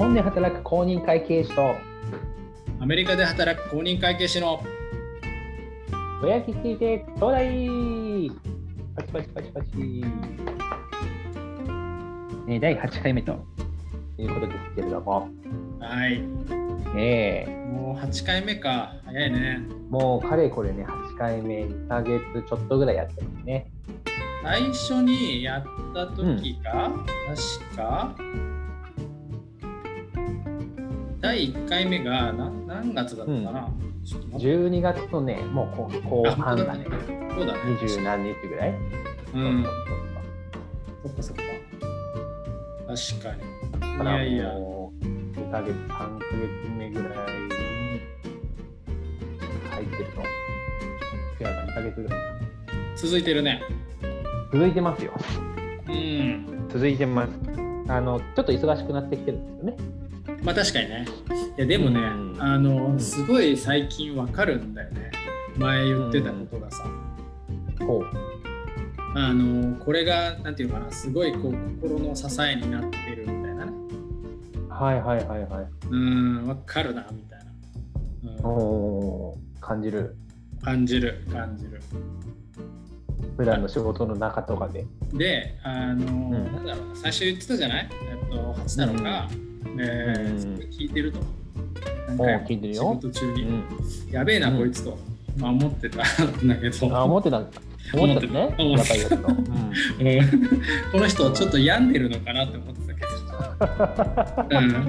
本で働く公認会計士とアメリカで働く公認会計士のぼやき聞いてちょうだい。パチパチパチパチ、えー第8回目と。いうことですけれども、はい。え。もう8回目か。早いね。ーもうかれこれね、8回目、2ヶ月ちょっとぐらいやってますね。最初にやった時が、確か？第1回目が何何月だったかな、ちょっと待って。12月のね、もう後後半だね。そうだね。二十何日ぐらい、うん。そっかそっか。確かに。いやいや。らもう2ヶ月、3ヶ月目ぐらいに入ってると、違うか、2ヶ月ぐらい？か。続いてるね。続いてますよ。うん。続いてます。あの、ちょっと忙しくなってきてるんですよね。まあ確かにね。いやでもね、うん。あの、うんすごい最近わかるんだよね。前言ってたことがさ、ほう。あのこれがなんていうのかな。すごいこう心の支えになってるみたいなね。はいはいはいはい。うんわかるなみたいな、うん。おー感じる。感じる感じる。普段の仕事の中とかで。であの、ん。なんだろうな。最初言ってたじゃない？えっと八太郎が、えーうんすごい聞いてると。何お回も聞いてるよ。仕事中に、うん。やべえな、うん。こいつと、まあ、思ってたんだけど。あ、思ってた。んですか。思ってた。ね。思ってた。この人ちょっと病んでるのかなって思ってたけど、うん。うん。ま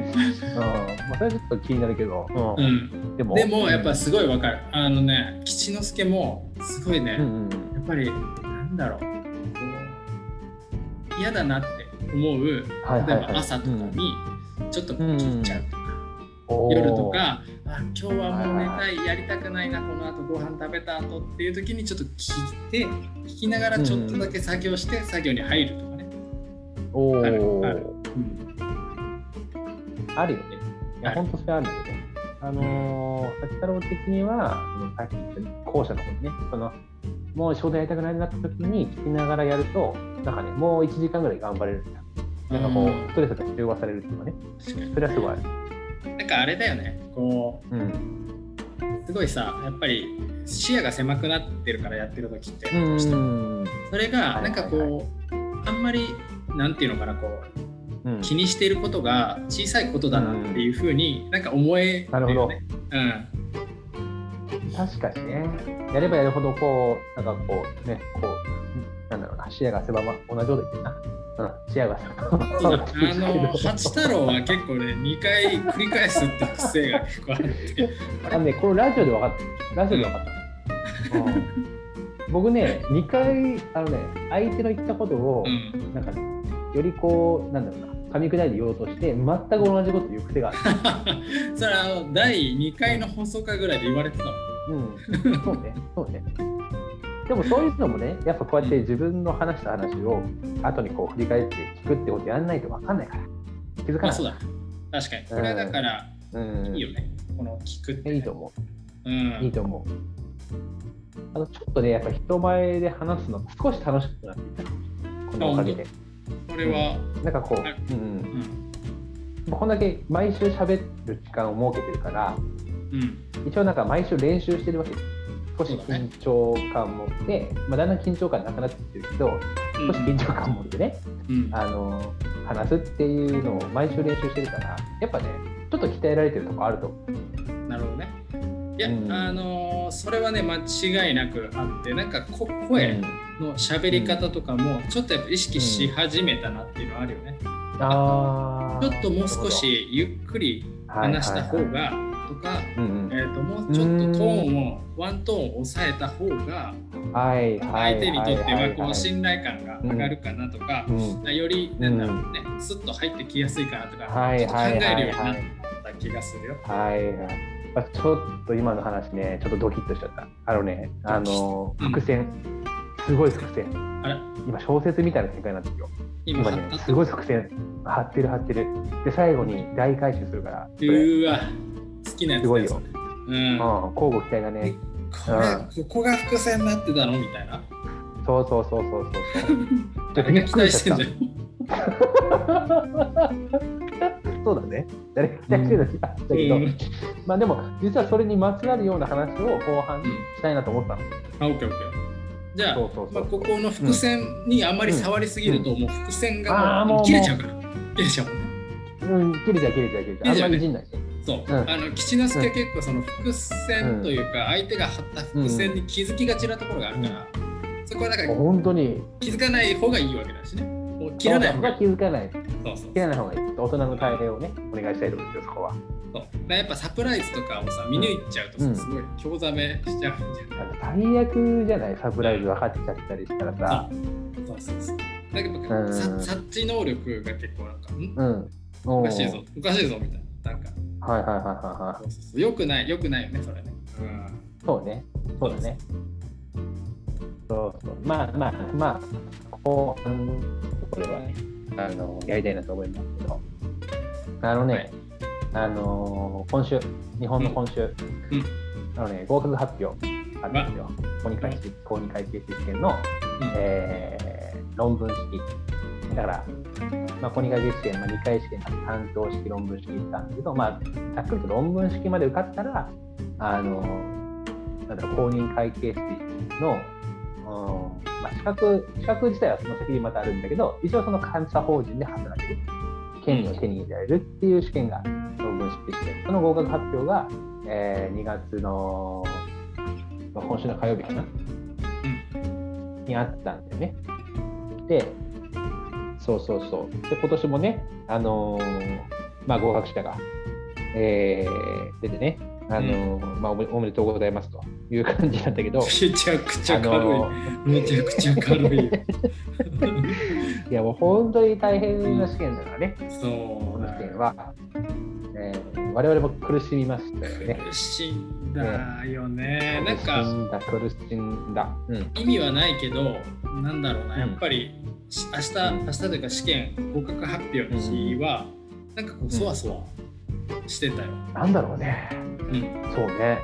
あ、それはちょっと気になるけど。ううん。ん、でも。でもやっぱすごいわかる。あのね吉之助もすごいね。やっぱりなんだろう。嫌だなって思う。例えば朝とかにちょっと切っちゃうとか、おー夜と。かあ今日はもう寝たいやりたくないなこの後ご飯食べた後っていう時にちょっと聞いて聞きながらちょっとだけ作業して作業に入るとかね、おあるあるお。うんあるよね。いや、本当それあるよね。あのー、八太郎的には、さっき言った後者の方にね、その、もう仕事やりたくないなった時に聞きながらやると、なんかね、もう1時間ぐらい頑張れるんだよ。なんかこうんう、ストレスが中和されるっていうかね、確かにそれはすごい。なんかあれだよねこうん。うすごいさやっぱり視野が狭くなってるからやってる時ってうん。それがなんかこう、はいはいあんまりなんていうのかなこううん気にしていることが小さいことだなっていうふうになんか思えるよね。うん確かにね。やればやるほど、こう、なんかこう、ね、こう、なんだろうな、視野が狭ま、同じこと言ってるな。うん、視野があの八太郎は結構ね2回繰り返すって癖が結構あってあのね、このラジオで分かった。ラジオで分かった。うん僕ね、2回、あのね、相手の言ったことを、うんなんか、よりこう、なんだろうな、噛み砕いて言おうとして、全く同じこと言う癖がある。それあの第2回の放送回ぐらいで言われてたもんうん、そうね、そうね。でもそういうのもね、やっぱこうやって自分の話した話を後にこう振り返って聞くってことやんないと分かんないから。気づかない。まあそうだ確かにこれはだからうん、いいよねこの聞くって、ね、いいと思うんう。いいと思う。あのちょっとね、やっぱ人前で話すの少し楽しくなってきた。このおかげで。これは、なんかこう、はいうん、こんだけ毎週喋る時間を設けてるから、うん一応なんか毎週練習してるわけです。少し緊張感持って、まあ、だんだん緊張感なくなってきてるけど、少し緊張感持ってね、うん。あの話すっていうのを毎週練習してるから、やっぱね、ちょっと鍛えられてるとこあると。思う。なるほどね。いや、うん。あのーそれはね間違いなくあってなんかこ声の喋り方とかもちょっとやっぱ意識し始めたなっていうのはあるよね。あちょっともう少しゆっくり話した方はいはいがとか、うんうんえー、ともうちょっとトーンをワントーンを抑えた方が相手にとってはこうはい信頼感が上がるかなとか、うんよりなんだろうね、スッと入ってきやすいかなとか、考はいえるようになっはいた気がするよ。はいはい。まあちょっと今の話ね、ちょっとドキッとしちゃった。あのね、あのうん伏線、すごい伏線。今小説みたいな展開になってるよ。今今ね、すごい伏線張ってる張ってる。で最後に大回収するから。うーわ好きなやつだすごいようんうん、交互期待だね。これ、ここが伏線になってたのみたいな？そうそうそうそうそう誰が期待してんじゃん。た。そうだね。誰が期待してるの？かだけど、うんまあでも、実はそれにまつわるような話を後半にしたいなと思ったの。あ、オッケーオッケー。じゃあ、まあ、ここの伏線にあんまり触りすぎると、もう伏線が切れちゃうから。切れちゃう。うん、切れちゃう切れちゃう切れちゃう。あんまりいじんないし。そう、うんあの吉之助結構その伏線というか、相手が張った伏線に気づきがちなところがあるから、そこはだから本当に、気づかない方がいいわけだしね。切らない方が。気づかない。そうそう切らない方がいい。大人の対応をね、お願いしたいと思うんですよ、そこは。そうやっぱサプライズとかをさ見抜いちゃうとさ、うんすごい興ざめしちゃうんじゃない最悪じゃない？サプライズ分かっちゃったりしたらさ。そうそうそう。だけど、うんさ察知能力が結構なんか、ん？うん。おおかしいぞ、おかしいぞみたいな。なんか、はいはいはいはいはい。そうそうそうよくない、よくないよね、それね。うん。そうね。そうだね。そうそう。まあまあまあ、後半のところはね、あの、やりたいなと思いますけど。あのね、はいあの今週、日本の今週、うんあのね、合格発表あったんですよ。公認会計公認会計士試験の、うんえー論文式。だから、まあ、公認会計士試験、まあ、2回試験、担当式、論文式行ったんですけど、まあ、ざっくりと論文式まで受かったら、あの、なんだろう、公認会計士の、うんまあ、資格、資格自体はその先にまたあるんだけど、一応その監査法人で働ける、権利を手に入れられるっていう試験が論文式試験。その合格発表が、えー2月の、まあ、今週の火曜日かな、にあったんだよね。で、そうそうそう。で、今年もね、あのーまあ、合格者が、えー出てね、あのーまあおめ、おめでとうございますという感じなんだけど、めちゃくちゃ軽い。あのめちゃくちゃ軽い。ー いや、もう本当に大変な試験だからね、そこのうだよ。試験は。えー我々も苦しみましたよね。苦しんだよね。なん苦しかんだ、苦しんだ。うん。意味はないけど、なんだろうな、うんやっぱりし明日、明日というか試験合格発表の日は、なんかこう、そわそわしてたよ。なんだろうね。うん。そうね。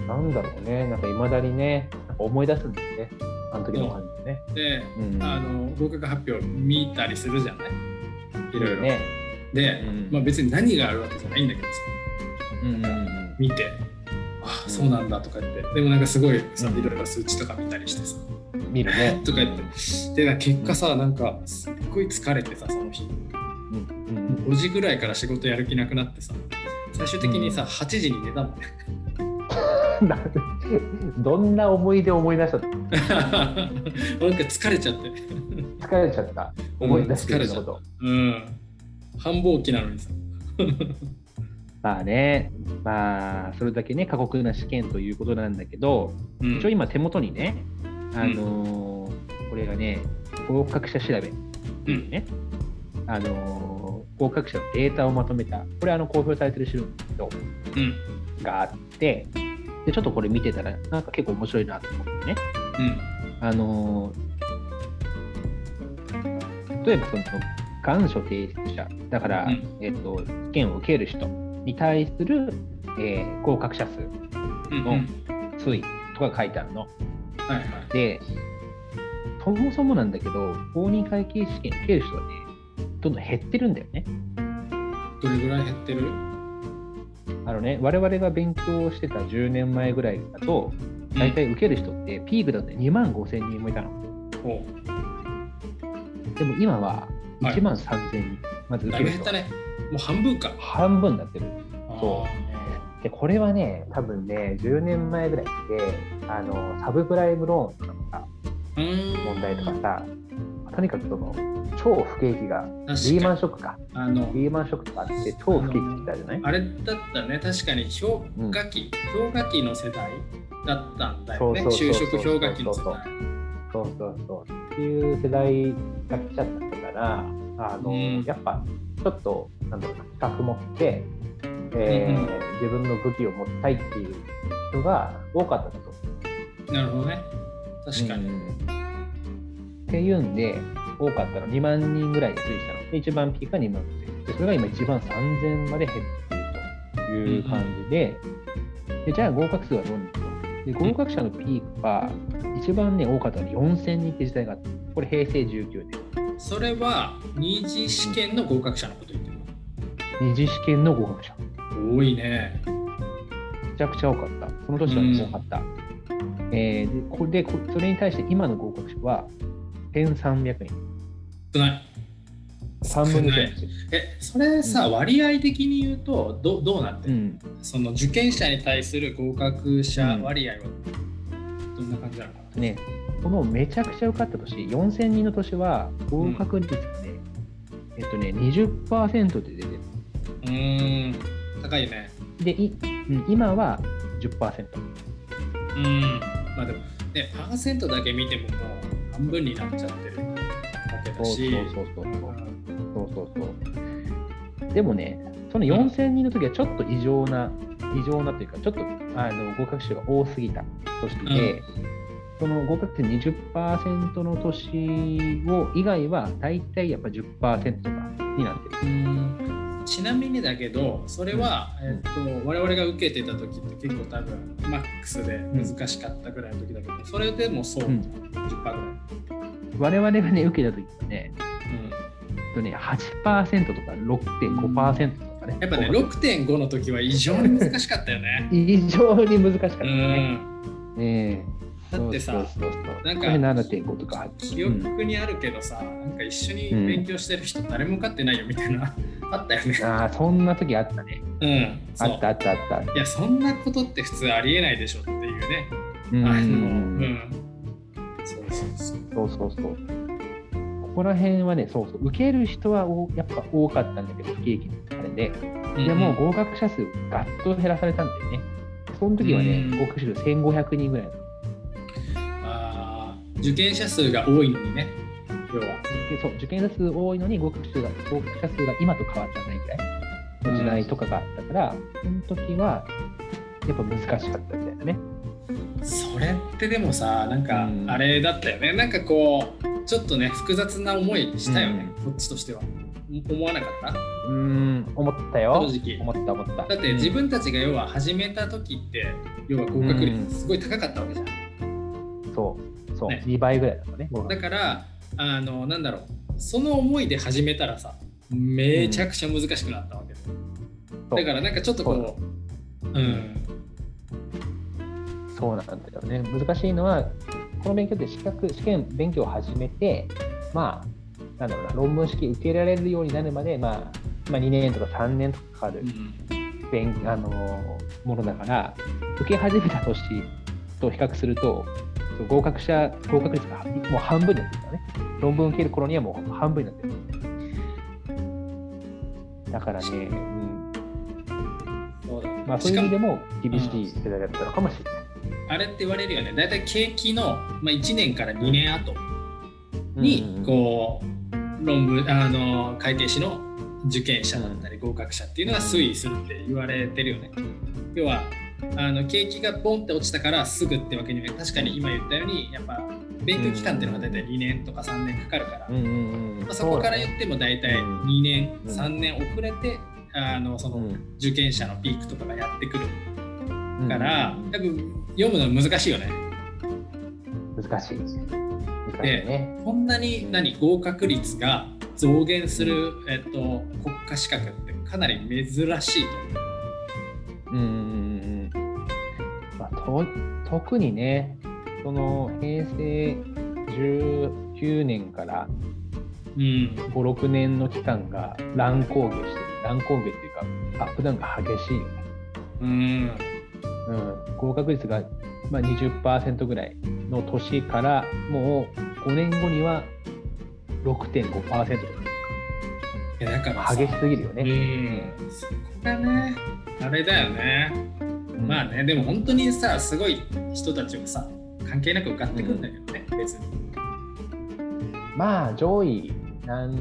うんなんだろうね。なんかいまだにね、思い出すんですね。あの時の感じね。で、うん。あの合格発表見たりするじゃない？いろいろ。ね。で、うんまあ、別に何があるわけじゃないんだけどさうんうんうん。見てあうんそうなんだとか言ってでもなんかすごいさうんいろいろ数値とか見たりしてさ見るね。とか言って。で結果さなんかすっごい疲れてさその日。うんうん。5時ぐらいから仕事やる気なくなってさ。最終的にさ8時に寝たもん。ねうん。どんな思い出を思い出した？の なんか疲れちゃって。疲れちゃった。思い出してること。うん。繁忙期なのにさ。まあね、まあ、それだけね、過酷な試験ということなんだけど、うん。一応今手元にね、あのーこれがね、合格者調べ。っていうね、あのー合格者のデータをまとめた、これあの公表されてる資料があって、で、ちょっとこれ見てたら、なんか結構面白いなと思ってね、あのー例えばその、願書提出者、だから、うん。えっと、試験を受ける人に対する、えー合格者数、の推移とか書いてあるの。はいはい。で、そもそもなんだけど、公認会計試験受ける人はね、どんどん減ってるんだよね。どれぐらい減ってる？あのね、我々が勉強してた10年前ぐらいだと、大体受ける人ってピークだと2万5千人もいたの。お。でも今ははい。1万3千人、まず受だける人。いぶ減ったね。もう半分か。半分になってる。そあで、これはね、多分ね、10年前ぐらいって、あのサブプライムローンとか問題とかさ、とにかくその超不景気が、リーマンショックか、あのリーマンショックとかあって、超不景気ってたじゃない？あれだったね。確かに氷河期、氷河期の世代だったんだよね。就職氷河期の世代。そうそうそう。っていう世代が来ちゃったから、あの、うん。やっぱちょっと、なんだろうな、資格持って、えーうんうん自分の武器を持ちたいっていう人が多かったと。なるほどね確かに、うんっていうんで、多かったの、2万人ぐらいで推移したの。で、一番ピークが2万5000で、それが今1万3000まで減っているという感じで、でじゃあ合格数はどうなの？と。で合格者のピークは、一番ね、多かったのは4000人って時代があった。これ平成19年。それは二次試験の合格者のこと言っ二次試験の合格者。多いね。めちゃくちゃ多かった。その年はうん多かった。えーでこれでこそれに対して今の合格者は1300人。少ない。3分の1なんですよ。え、それさ、割合的に言うとどどうなってる、うん。その受験者に対する合格者うん割合はどんな感じなのかな、ね、このめちゃくちゃ受かった年、4000人の年は合格率がね、えっとね、20%で出てる。うーん、高いね。で、いうん今は10%。うん。まあでも、ね、パーセントだけ見てももう半分になっちゃってるわけだそうそうし。そうそうそう。うんそうそうそう。でもね、その4000人の時はちょっと異常な、異常なというか、ちょっとあの合格者が多すぎた年で、その合格率20%の年を以外は、大体やっぱ10%とかになってる。うんちなみにだけど、それは、えっと、我々が受けてた時って結構多分、マックスで難しかったぐらいの時だけど、それでもそう、うん10%ぐらい。我々がね、受けた時はね、えっとね8%とか6.5%とかね。やっぱね、6.5の時は異常に難しかったよね。異常に難しかったうね。ん。ええだってさなんかこれ7.5とか。記憶にあるけどさ、なんか一緒に勉強してる人誰も受かってないよみたいな、あったよね。ああ、そんな時あったね。うん。あったあったあった。いや、そんなことって普通ありえないでしょっていうね。うんあの、ううんん。そうそうそう。そうそうそう。ここら辺はね、そうそう、受ける人はおやっぱ多かったんだけど、不景気のあれで、でもう合格者数ガッと減らされたんだよね。その時はねうん、合格者数1500人ぐらい。受験者数が多いのにね、要は。でそう受験者数多いのに合格者数が合格者数が今と変わらないぐらいの時代とかがあったから、その時はやっぱ難しかったみたいなね。それってでもさ、なんかうんあれだったよね。なんかこう、ちょっとね、複雑な思いしたよね、こっちとしては。思わなかった？うーん、思ったよ。正直思った思った。だって自分たちが要は始めた時って、要は合格うん率すごい高かったわけじゃん。うんそう、そう、ね。2倍ぐらいだったね。だから、あの、なんだろう、その思いで始めたらさ、めちゃくちゃ難しくなったわけ。で。そう。だからなんかちょっとこう、うん、そうなんだよね。難しいのは、この勉強って資格、試験勉強を始めて、まあ、なんだろうな、論文式受けられるようになるまで、まあ、まあ、2年とか3年とかかかる勉、あのものだから、受け始めた年と比較すると、合格者、合格率がもう半分になってるからね。論文受ける頃にはもう半分になってる。だからね、うん、そうだまあそういう意味でもも厳しい世代だったのかもしれない。あれって言われるよね大体景気の、まあ、1年から2年後にこう論文あの改定士の受験者だったり合格者っていうのが推移するって言われてるよね。要はあの景気がボンって落ちたからすぐってわけには確かに今言ったようにやっぱ勉強期間っていうのが大体2年とか3年かかるから、うんうんうんまあ、そこから言っても大体うん2年、うん。3年遅れてあのそのうん。受験者のピークとかがやってくる。うん。から、多分読むの難しいよね。難しい。難しいね。こんなに何合格率が増減する、えっと、国家資格ってかなり珍しいと思う。うん特にね、その平成19年からうん、5、6年の期間が乱高下してる。乱高下っていうか、アップダウンが激しいよね。うん、うん、合格率が、まあ、20%ぐらいの年からもう5年後には6.5%とかいやだか激しすぎるようね。ん、そこがね、あれだよね。うん。まあね、でも本当にさ、すごい人たちはさ、関係なく受かってくんだけどね、別に。まあ上位何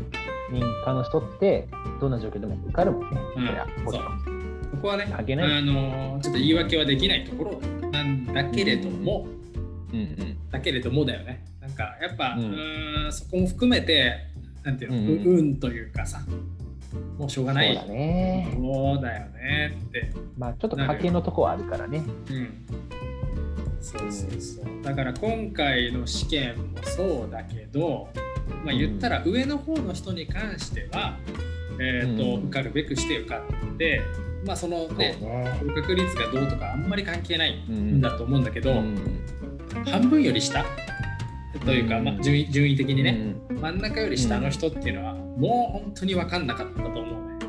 人かの人ってどんな状況でも受かるもんね。うん。そりゃもちろんここはね、あのちょっと言い訳はできないところなんだけれども、うんうん。だけれどもだよね。なんかやっぱ、ううんそこも含めて、なんていうの、うんうん。というかさ、もうしょうがない。そうだね。そうだよねって。まあちょっと家計のとこはあるからね。うん。そうそうそう。だから今回の試験もそうだけど、まあ言ったら上の方の人に関しては、えーとうん受かるべくして受かって、まあそのねね。合格率がどうとかあんまり関係ないうんんだと思うんだけど、うん半分より下というか、うんまあ、順位順位的にね、うん真ん中より下の人っていうのは、もう本当に分かんなかったと思うね。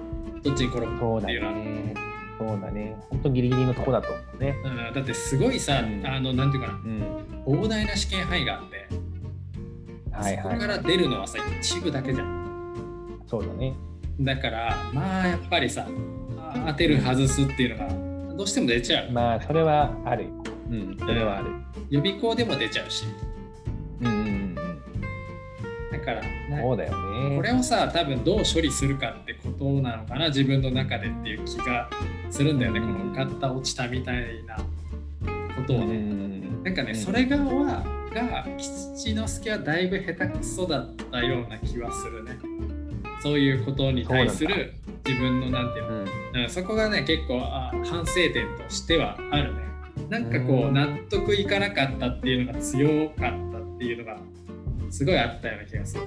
どっちに転ぶそうだっていうのは。ね。そうだね。本当ギリギリのとこだと思うね。うんだってすごいさ、うんあのなんていうかなうん。膨大な試験範囲があって、はいはい。そこから出るのはさ一部だけじゃんそうだね。だからまあやっぱりさあ当てる外すっていうのがどうしても出ちゃう、まあ、それはあるよ。うん、それはある。予備校でも出ちゃうしから、うん。ねそうだよね。これをさ多分どう処理するかってことなのかな自分の中でっていう気がするんだよね、うん。この受かった落ちたみたいなことをね、ん。なんかね、うん。それ側はが吉之助はだいぶ下手くそだったような気はするね。そういうことに対する自分のなんていうの、うん。うんそこがね結構あ反省点としてはあるね。なんかこううん。納得いかなかったっていうのが強かったっていうのがすごいあったような気がする、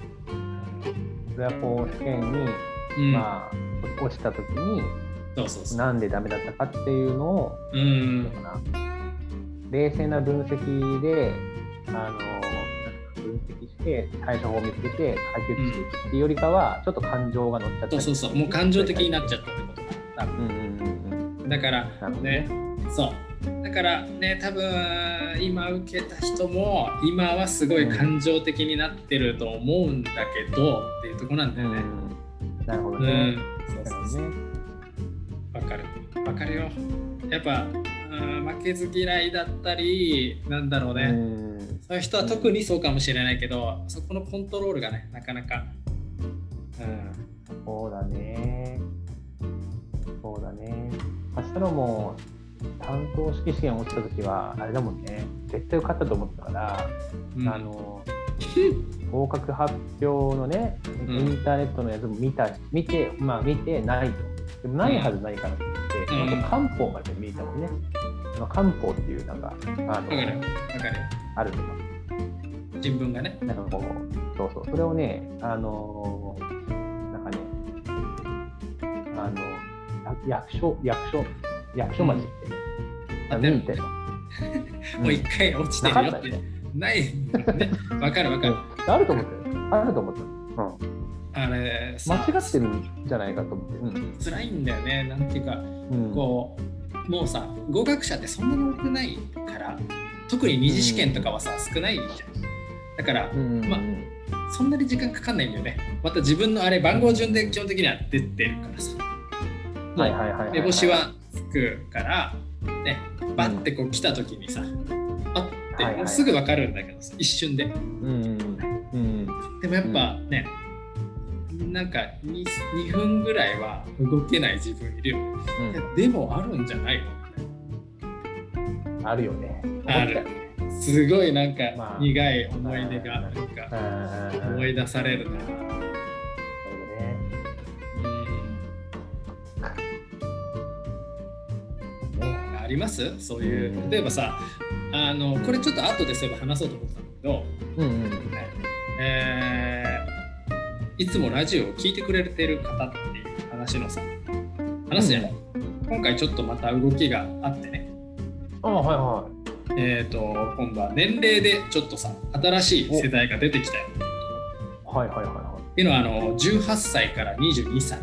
それはこう試験に、うん。まあ、落ちた時にそうそうそう。なんでダメだったかっていうのを、うん。冷静な分析であの分析して対処法を見つけて解決していくっていうよりかは、ちょっと感情が乗っちゃったり。そうそうそう。もう感情的になっちゃったってことだうんうんうんうん。だからね。そうだからね多分今受けた人も今はすごい感情的になってると思うんだけど、っていうとこなんだよね。うんなるほどうん、ね。そうそうそうね。わかるわかるよ。やっぱ、うん、負けず嫌いだったりなんだろうね、うんそういう人は特にそうかもしれないけどそこのコントロールがねなかなか、うん、そうだね。そうだね。明日のも担当式試験落ちた時は、あれだもんね。絶対受かったと思ったから、うん。あの、合格発表のね、うん。インターネットのやつも見た、見て、まあ見てないと。でもないはずないからって言って、うん。あと漢方まで見たもんね。その漢方っていうなんか、あの、わかる。あるのか。新聞がね。なんかこう、そうそう、それをね、あのーなんかね、あの、や役所、役所、役所町ってね、うん。あ見に行ったよ。も。う一回落ちてるよ。ってない。ね。わかるわかる。あると思ったよ。あると思った。うん。あれさ間違ってるんじゃないかと思って。うん。辛いんだよね。なんていうかうん、こうもうさ合格者ってそんなに多くないから特に二次試験とかはさ、少ないじゃん。だからうん、まそんなに時間かかんないんだよね。また自分のあれ番号順で基本的には出てるからさ。はいはいはいはい。目星はつくからねバッてこう来た時にさあってはいはい。もうすぐ分かるんだけどさ一瞬で。うんうんうん。でもやっぱね、なんか 2, 2分ぐらいは動けない自分いるよね。いやでもあるんじゃないの？うん、あるよね。ある。すごいなんかまあ。苦い思い出がなんかうん。思い出されるな。なるります？そういううん。例えばさあのこれちょっと後でそういえば話そうと思ってたんだけど、うんうん。えーいつもラジオを聞いてくれてる方っていう話のさ話すじゃない、今回ちょっとまた動きがあってね。あはいはえー、と今度は年齢でちょっとさ新しい世代が出てきたよ。ってい。はいはいはい。はっていうのはあの18歳から22歳い。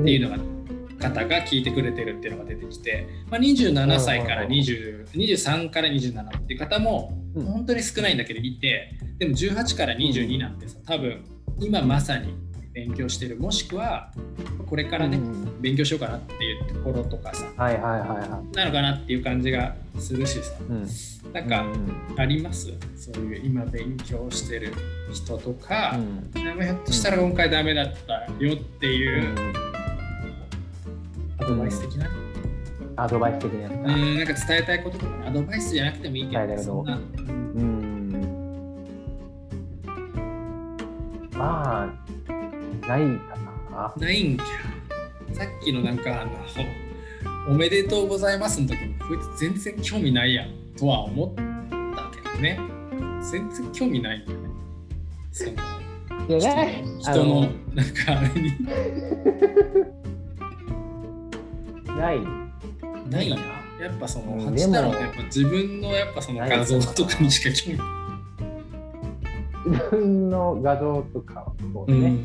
っていうのが方が聞いてくれてるっていうのが出てきて、まあ、27歳から20 23から27っていう方もうん。本当に少ないんだけどいてでも18から22なんてさ多分今まさに勉強してるもしくはこれからね、うん勉強しようかなっていうところとかさはいはいはいはい。なのかなっていう感じがするしさうん。なんかうんあります？そういう今勉強してる人とか、うん。でもひょっとしたら今回ダメだったよっていうアドバイス的な、アドバイス的なやつうか。ん、なんか伝えたいこととかねアドバイスじゃなくてもいいけど、伝えたいことそんな、うん。まあ、ないかな。ないんきゃ。さっきのなんかあの、おめでとうございますの時に、こいつ全然興味ないやんとは思ったけどね。全然興味ないんだよね。そのいやね人のなんかあれに ない。ないな。やっぱそのうん八太郎やっぱ自分のやっぱその画像とかにしか興味ない。自分の画像とかそううね、ん。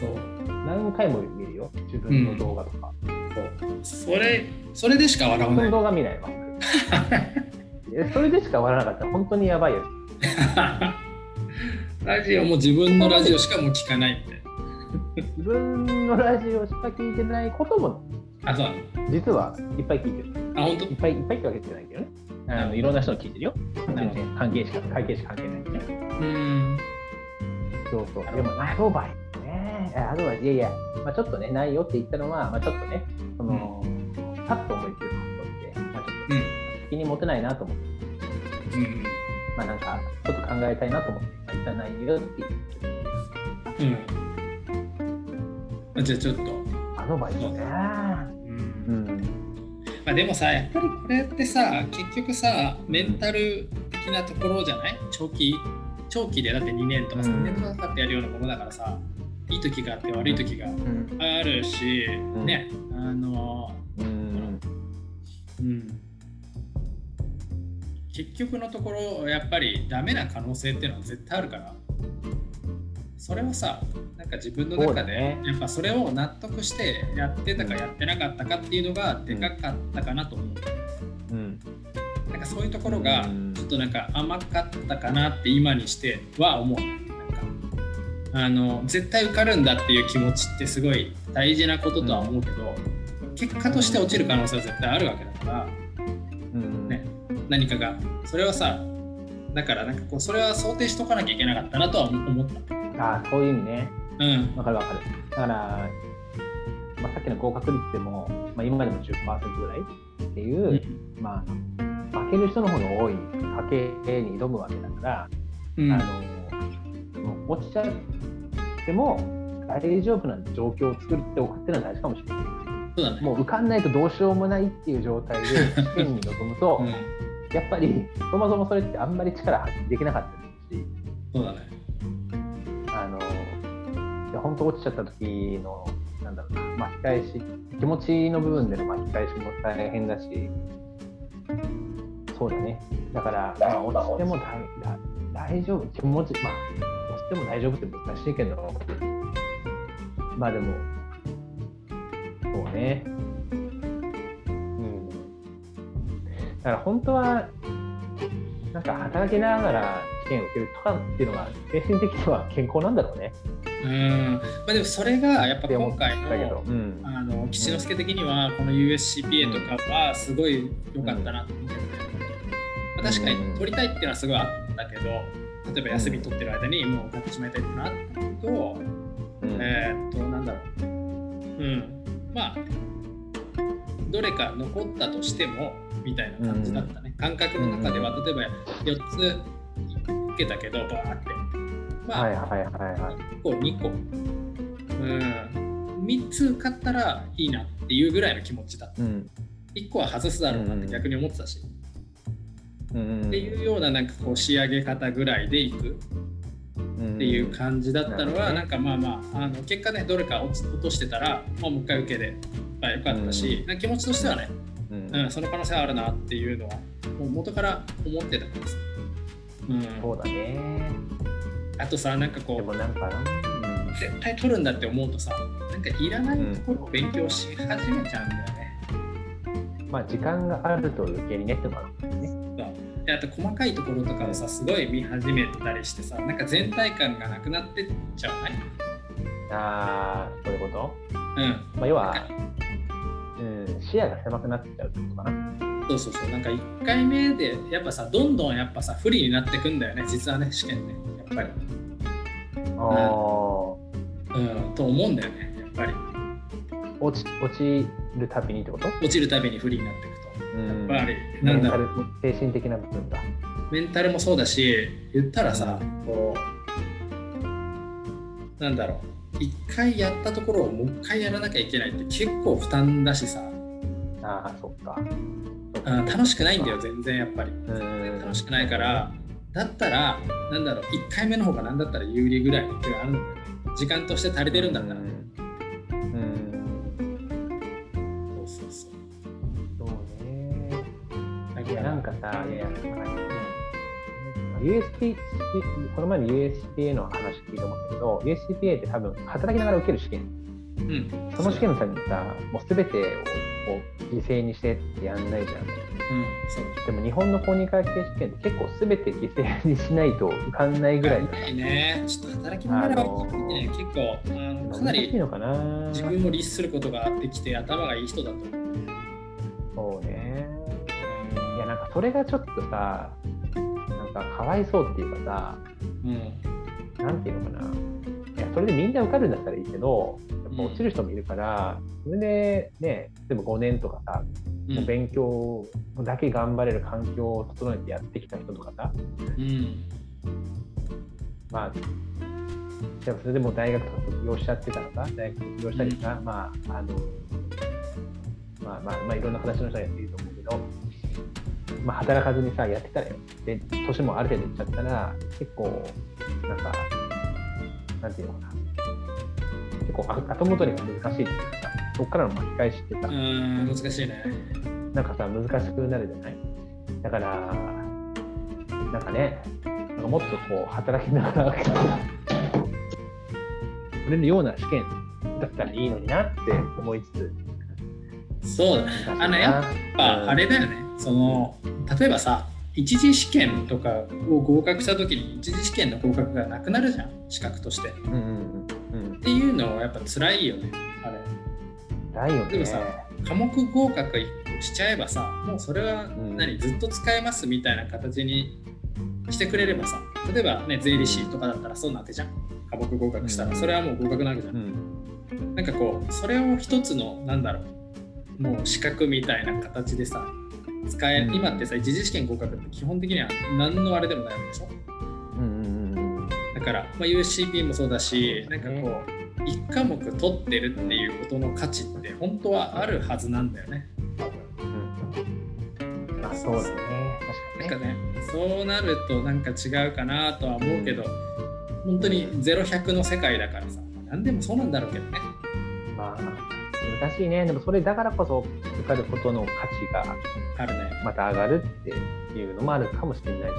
そう。何回も見るよ。自分の動画とか、そう。それそれでしか笑わない。動画見ないわ。それでしか笑わなかった。ら本当にやばいよ ラジオも自分のラジオしかもう聞かないみたい自分のラジオしか聞いてないこともなあそうなの？実はいっぱい聞いてる。あ本当？いっぱいいっぱいってわけじゃないけどね。あのいろんな人の聞いてるよ。なるほど。全然関係しか関係しか関係ないね。うん。そうそう。でもアドバイスね。アドバイス。いやいや、まあ、ちょっとねないよって言ったのは、まあ、ちょっとねその、パッと思いつくことって、まあ、ちょっとうん。責任持てないなと思って。うん。まあなんかちょっと考えたいなと思ってまあ言った内容って。いううん。あじゃあちょっとアドバイスね。うん。うんまあ、でもさやっぱりこれってさ結局さメンタル的なところじゃない？長期長期でだって2年とか3年とかかかってやるようなものだからさ、いい時があって悪い時がうん。あるし、ん。ねあのうん。うん。結局のところやっぱりダメな可能性っていうのは絶対あるからそれをさなんか自分の中で、やっぱそれを納得してやってたかやってなかったかっていうのがでかかったかなと思う、うん。なんかそういうところがうん。ちょっとなんか甘かったかなって今にしては思う。なんかあの絶対受かるんだっていう気持ちってすごい大事なこととは思うけど、結果として落ちる可能性は絶対あるわけだからうん。ね。何かが。それはさだからなんかこうそれは想定しとかなきゃいけなかったなとは思ったああそういう意味ね。うん。わかるわかる。だから、まあ、さっきの合格率でも、まあ、今までも10%ぐらいっていう、うん。まあ負ける人の方が多い家計に挑むわけだから、うん。あの落ちちゃっても大丈夫な状況を作っておくっていうのは大事かもしれない。そうだね。もう受かんないとどうしようもないっていう状態で 試験に臨むと、うん。やっぱりそもそもそれってあんまり力発揮できなかったりするし。そうだね本当落ちちゃった時のなんだろうな巻き返し気持ちの部分での巻き返しも大変だしそうだね。だから、まあ、落ちても大丈夫。気持ちまあ落ちても大丈夫って難しいけど。まあでもそうね。うん。だから本当はなんか働きながら試験を受けるとかっていうのが精神的には健康なんだろうね。うん。まあでもそれがやっぱ今回の。うん。あの吉之助的にはこの USCPA とかはすごい良かったなと思ってて、まあ、確かに取りたいっていうのはすごいあったけど例えば休み取ってる間にもう買ってしまいたいっていうのはあったけど、うん。えーっとなんだろう。うん。まあどれか残ったとしてもみたいな感じだったね、感覚の中では例えば4つ受けたけどバーってまあ、はいはいはいはい。1個2個うん3つ受かったらいいなっていうぐらいの気持ちだった。うん。1個は外すだろうなって逆に思ってたし、うんっていうようななんかこう仕上げ方ぐらいでいく。っていう感じだったのは、うんなんかまあまああの結果ねどれか落ち落としてたら、まあ、もう一回受けで、まあ、よかったし、なんか気持ちとしてはね、うん。うん、その可能性はあるなっていうのはもう元から思ってたからさ、うん、そうだね。あとさなんかこうでもなんかな、絶対取るんだって思うとさなんかいらないところを勉強し始めちゃうんだよね。うんまあ時間があると余計にねってもあるんですね。あと細かいところとかをさすごい見始めたりしてさなんか全体感がなくなってっちゃうね。ああ、そういうこと？うんまあ要は、うん、視野が狭くなっちゃうってことかな。そうそうそうなんか1回目でやっぱさどんどんやっぱさ不利になってくんだよね実はね試験ねやっぱり。ああ、うん。と思うんだよねやっぱり。落ち落ちるたびにってこと？落ちるたびに不利になっていくと。うん。やっぱりなんだろう。精神的な部分が。メンタルもそうだし言ったらさ、こうなんだろう。一回やったところをもう一回やらなきゃいけないって結構負担だしさ、ああ、そっか。うん楽しくないんだよ全然やっぱり。うん。楽しくないからだったらなんだろう1回目の方が何だったら有利ぐらいの勢いあるんだよね。時間として足りてるんだったら。ね、うん。そうそうそう。そうねいやなんかさいやなんかね。USP この前の USPA の話聞いて思ったけど USPA って多分働きながら受ける試験。うん。その試験のためにさもう全てをこう犠牲にしてってやんないじゃん。うんそう。でも日本の公認会計試験って結構全て犠牲にしないと受かんないぐらいないね。ちょっと働きながらはね、結構あのかなり難しいのかな。自分も律することができて頭がいい人だと思う。そうね。いやなんかそれがちょっとさなんかかわいそうっていうかさうん。なんていうのかなそれでみんな受かるんだったらいいけどやっぱ落ちる人もいるから、それでね例えば5年とかさ、うん。勉強だけ頑張れる環境を整えてやってきた人とかさ。うん。まあでもそれでもう大学とか卒業しちゃってたらさ大学卒業したりさ、まああのまあまあまあいろんな形の人がやっていると思うけど、まあ、働かずにさやってたらよで年もある程度いっちゃったら結構なんかなんていうのかな結構あ後戻りが難しいっていうかさそこからの巻き返しってさ、うん難しいね。なんかさ難しくなるじゃない？だからなんかねなんかもっとこう働きながら取れるような試験だったらいいのになって思いつつそうだね。あのやっぱあれだよね。その例えばさ一次試験とかを合格した時に一次試験の合格がなくなるじゃん資格として。っうんうんうんうん。ていうのはやっぱ辛いよね。あれ。だよね。でもさ科目合格しちゃえばさもうそれはん。何、ずっと使えますみたいな形にしてくれればさ例えばね税理士とかだったらそうなわけじゃん。科目合格したら。うん。それはもう合格なわけじゃん、うん。なんかこうそれを一つのなんだろうもう資格みたいな形でさ使え、うん。今ってさ一次試験合格って基本的には何のあれでもないわけでしょ？うんうんうんだから、まあ、UCP もそうだしなんかこう一科目取ってるっていうことの価値って本当はあるはずなんだよね。多分。うん。うんまあそうだね。確かにね。なんかねそうなるとなんか違うかなとは思うけど本当に0100の世界だからさ何でもそうなんだろうけどね。まあ難しいね。でもそれだからこそ受かることの価値があるね。また上がるっていうのもあるかもしれないし。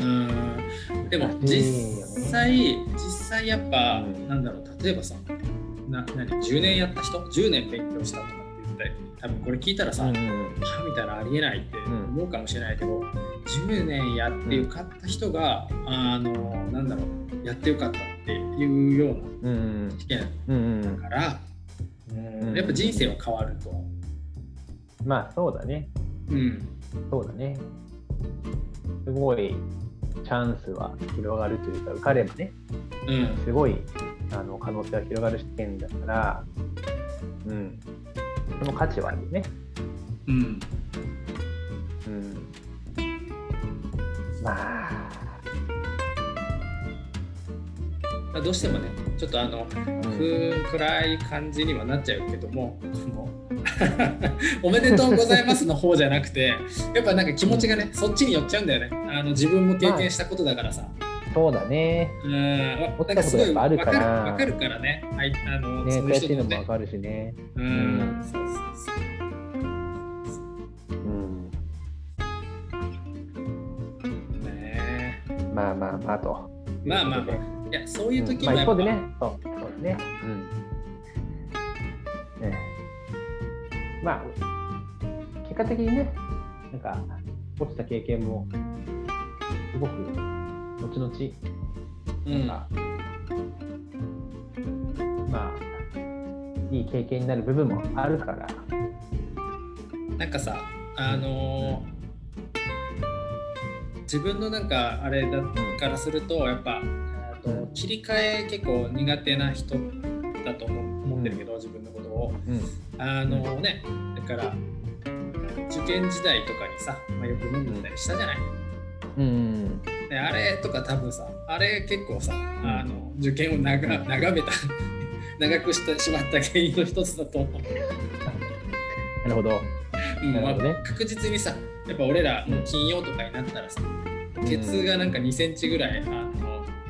うん。でも実際実際やっぱ、うん。なんだろう。例えばさな何？10年やった人？10年勉強したとかって言って多分これ聞いたらさ、うんうんはみたいなありえないって思うかもしれないけど、10年やって受かった人が、あのなんだろう。やってよかったっていうようなうんうん試験うんうんだから、うん。やっぱ人生は変わると。まあそうだね。うん。そうだね。すごいチャンスは広がるというか受かればねうん。すごいあの可能性が広がる試験だからうん。その価値はあるよね。うん。うん。まあまあ、どうしてもねちょっとあのうんく暗い感じにはなっちゃうけども おめでとうございますの方じゃなくてやっぱなんか気持ちがねそっちに寄っちゃうんだよね。あの自分も経験したことだからさ、そうだね。うん。なんかすごいあるからわかるわかるからね。はいあの、ねそういう人もねのもわかるしね。うん、うん。そうそうそう。まあまあまあと。まあまあいうことでいやそういう時まあ、もやっぱ、一方でね、そうそうですね。うん。ねまあ、結果的にね、なんか、落ちた経験も、すごく、後々、うん。なんか、まあ、いい経験になる部分もあるから、なんかさあのー自分のなんかあれだからするとやっぱ、切り替え結構苦手な人だと思ってるけど、自分のことをうん。あのねだから受験時代とかにさ、まあ、よく飲んでたりしたじゃない、うん。であれとか多分さあれ結構さあの受験を長長めた 長くしてしまった原因の一つだと思う。なるほど。うんなるほどねまあ確実にさやっぱ俺らもう金曜とかになったらさケツがなんか2センチぐらい、あの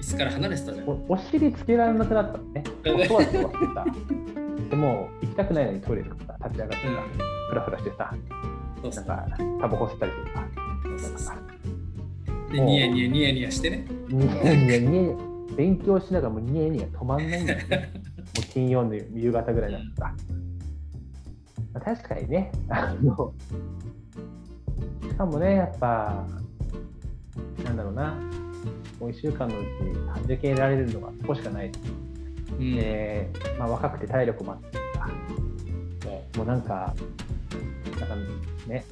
椅子から離れてたじゃん。おお尻つけられなくなったのね。そわそわしてさ。でもう行きたくないのにトイレとかさ、立ち上がってさ、ふらふらしてさ、そうそうなんかタバコ吸ったりしてさ、そうで、ニヤニヤニヤニヤしてね。ニヤニヤニヤ勉強しながらもうニヤニヤ止まんないんだよね。もう金曜の夕方ぐらいになってさ。まあ確かにね、あの、しかもね、やっぱ、なんだろうな、もう1週間のうち弾けられるのがそこしかない。うんで、まあ、若くて体力もあってもうなんか、なんかね、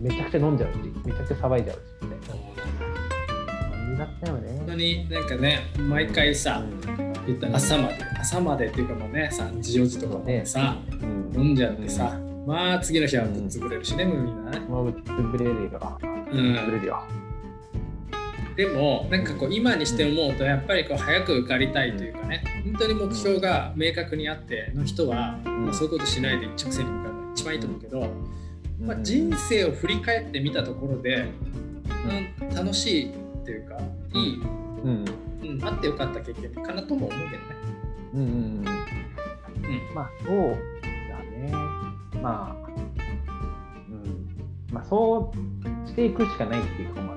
めちゃくちゃ飲んじゃうし、めちゃくちゃ騒いじゃうし、みたいなね。本当になんかね、毎回さ、言ったら朝まで、朝までっていうかもうね、3時、4時とかまでさ、うん、飲んじゃってさ、まあ次の日はぶっ潰れるしね、無理なね。もう潰れるよ。うん潰れるよ。でもなんかこう今にして思うとやっぱりこう早く受かりたいというかね本当に目標が明確にあっての人は、んまあそういうことしないで一直線に向かうのが一番いいと思うけど、まあ、うん人生を振り返ってみたところで、うん、楽しいっていうかいい、うん。うん、あってよかった経験かなとも思うけどね。うんうんうん。うんまあ、そうだね。まあ、うん。まあ、そうしていくしかないっていうこともあ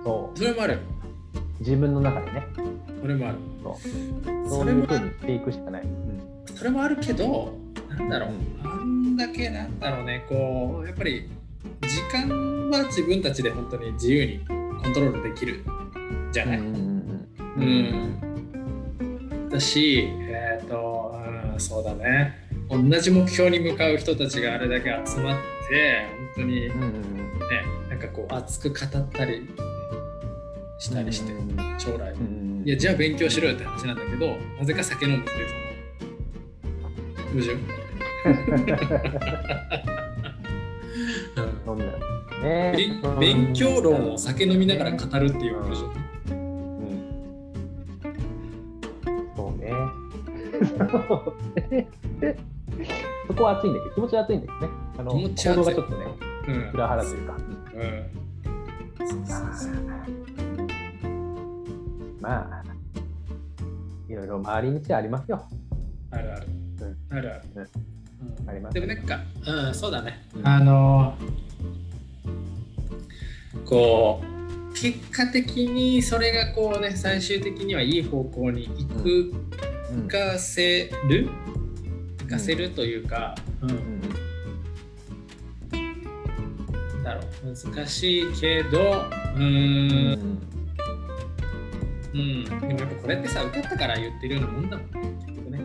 るね。そそれもあるう。自分の中でね。それもあるそう。そそういうふうにしていくしかない。うん。それもあるけどなんだろう、うあんだけなんだろうねこうやっぱり時間は自分たちで本当に自由にコントロールできるじゃない、うんうんううん。んだしえっ、と、うん、そうだね同じ目標に向かう人たちがあれだけ集まって本当にねうんうんなんかこう熱く語ったりしたりして、うん。将来。うんうんいやじゃあ勉強しろよって話なんだけどなぜか酒飲むっていう。その矛盾？ね勉勉強論を酒飲みながら語るっていう矛盾うん。そうね。そうね。そこは熱いんだけど、気持ちは熱いんだけどね。あの気持ちは熱い。行動がちょっとね、うん。裏腹というか。うん。そうそうそうまあ、いろいろ回り道ありますよ。あるある。うん。あるある。うん。うん。あります。でもなんか、うん、そうだね。うん。あのこう結果的にそれがこうね最終的にはいい方向に行くうん。かせる？行かせるというか、うん。だろう。難しいけどうんうん。でもやっぱこれってさ受かったから言ってるようなもんだもんね結局ね。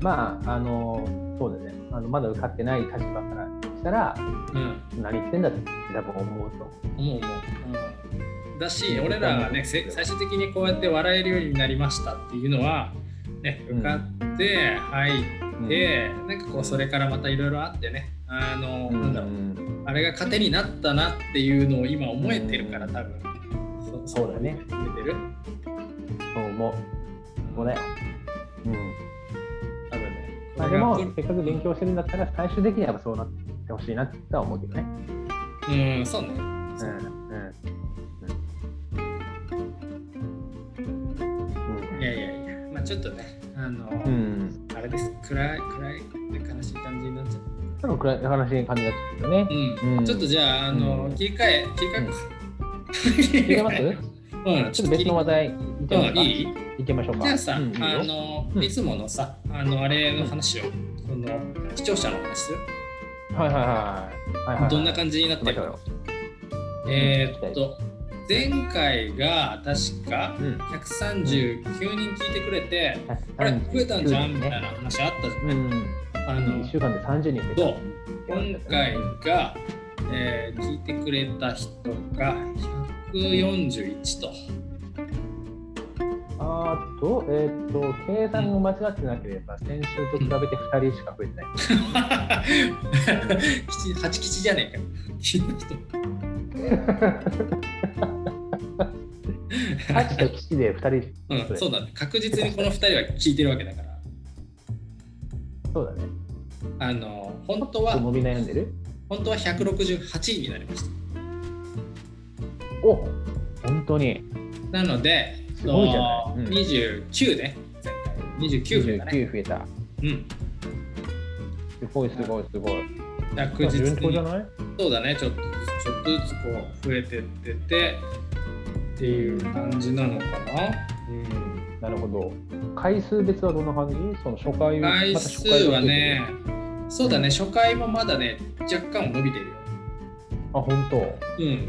まあ、あの、そうだね。あのまだ受かってない立場からしたら、うん。何言ってんだって多分思うと思思う思う、う。ん、だし俺らがねせ最終的にこうやって笑えるようになりましたっていうのは、ね、受かって入う。って、なんかこうそれからまたいろいろあってねあの、うん。なんだろう。あれが糧になったなっていうのを今思えてるから多分そそうだね見てる？そう思う。そうだよ。うん。多分ねまあ、でもせっかく勉強してるんだったら、最終的にはそうなってほしいなっては思うけどね。うんそうねうん。そううん。いやいやいやまあちょっとねあの、うん。うん。あれです暗い暗い悲しい感じになっちゃった多分暗い話に感じになっちゃうけどね。うんうんちょっとじゃあ、あの、うん切り替え、切り替えか。聞いてます？うん、ちょっと別の話題いっちゃいまいい？いけましょうか。じゃあさ、うんいいよ。あの、うん。いつものさ、あの、あれの話を、その、視聴者の話する、はいはいはいはいはい。どんな感じになってる？か。えーっと、前回が確かうん。139人聞いてくれて、あれ、増えたんじゃん？みたいな話あったじゃん。うん。あの1週間で30人増えた。そう。今回が、えー聞いてくれた人が141と。あーと、えーっと、計算が間違ってなければ、先週と比べて2人しか増えてない。吉 八吉じゃねえか。聞いた人。8と吉で2人、うん、そうだね。確実にこの2人は聞いてるわけだから。そうだね。あの、本当は、伸び悩んでる本当は168位になりました。お本当に。なので、すごいじゃないうん29で、前回29増えたね。29増えた。うん。すごいすごいすごい。確実に。ないそうだね、ちょっとずつ、ちょっとずつこう増えてってて、っていう感じなのかな。うん。なるほど。回数別はどんな感じ？その初回回また初数回はね、そうだね、初回もまだね、若干は伸びてるよ。あ、本当。うん。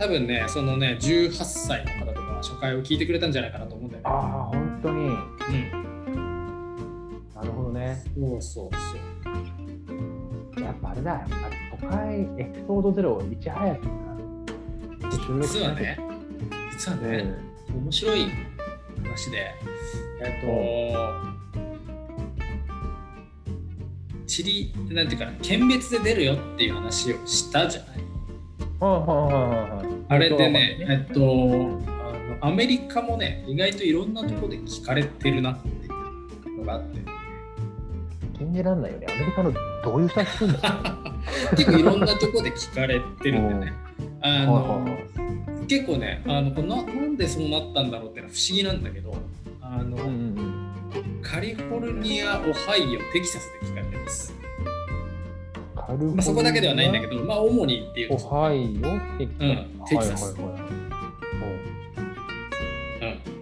多分ね、そのね、18歳の方とかは初回を聞いてくれたんじゃないかなと思うんだよね。ああ、本当に。うん。なるほどね。そうそうそう。やっぱあれだ。やっぱ初回エピソードゼロをいち早くな。実はね、実はね、面白い話で、えっと、地理、なんていうかな、県別で出るよっていう話をしたじゃない？あれでね、ええっと、あのアメリカもね、意外といろんなところで聞かれてるなっていうのがあって、信じらんないよね。アメリカのどういう人が聞くんだ 結構いろんなところで聞かれてるんでね。あのはい結構ねあのな、なんでそうなったんだろうってのは不思議なんだけど、あのうんうんカリフォルニア、オハイオ、テキサスで聞かれてます。まあ、そこだけではないんだけど、まあ、主にっていうオと、ハイオ、テキサス。うん。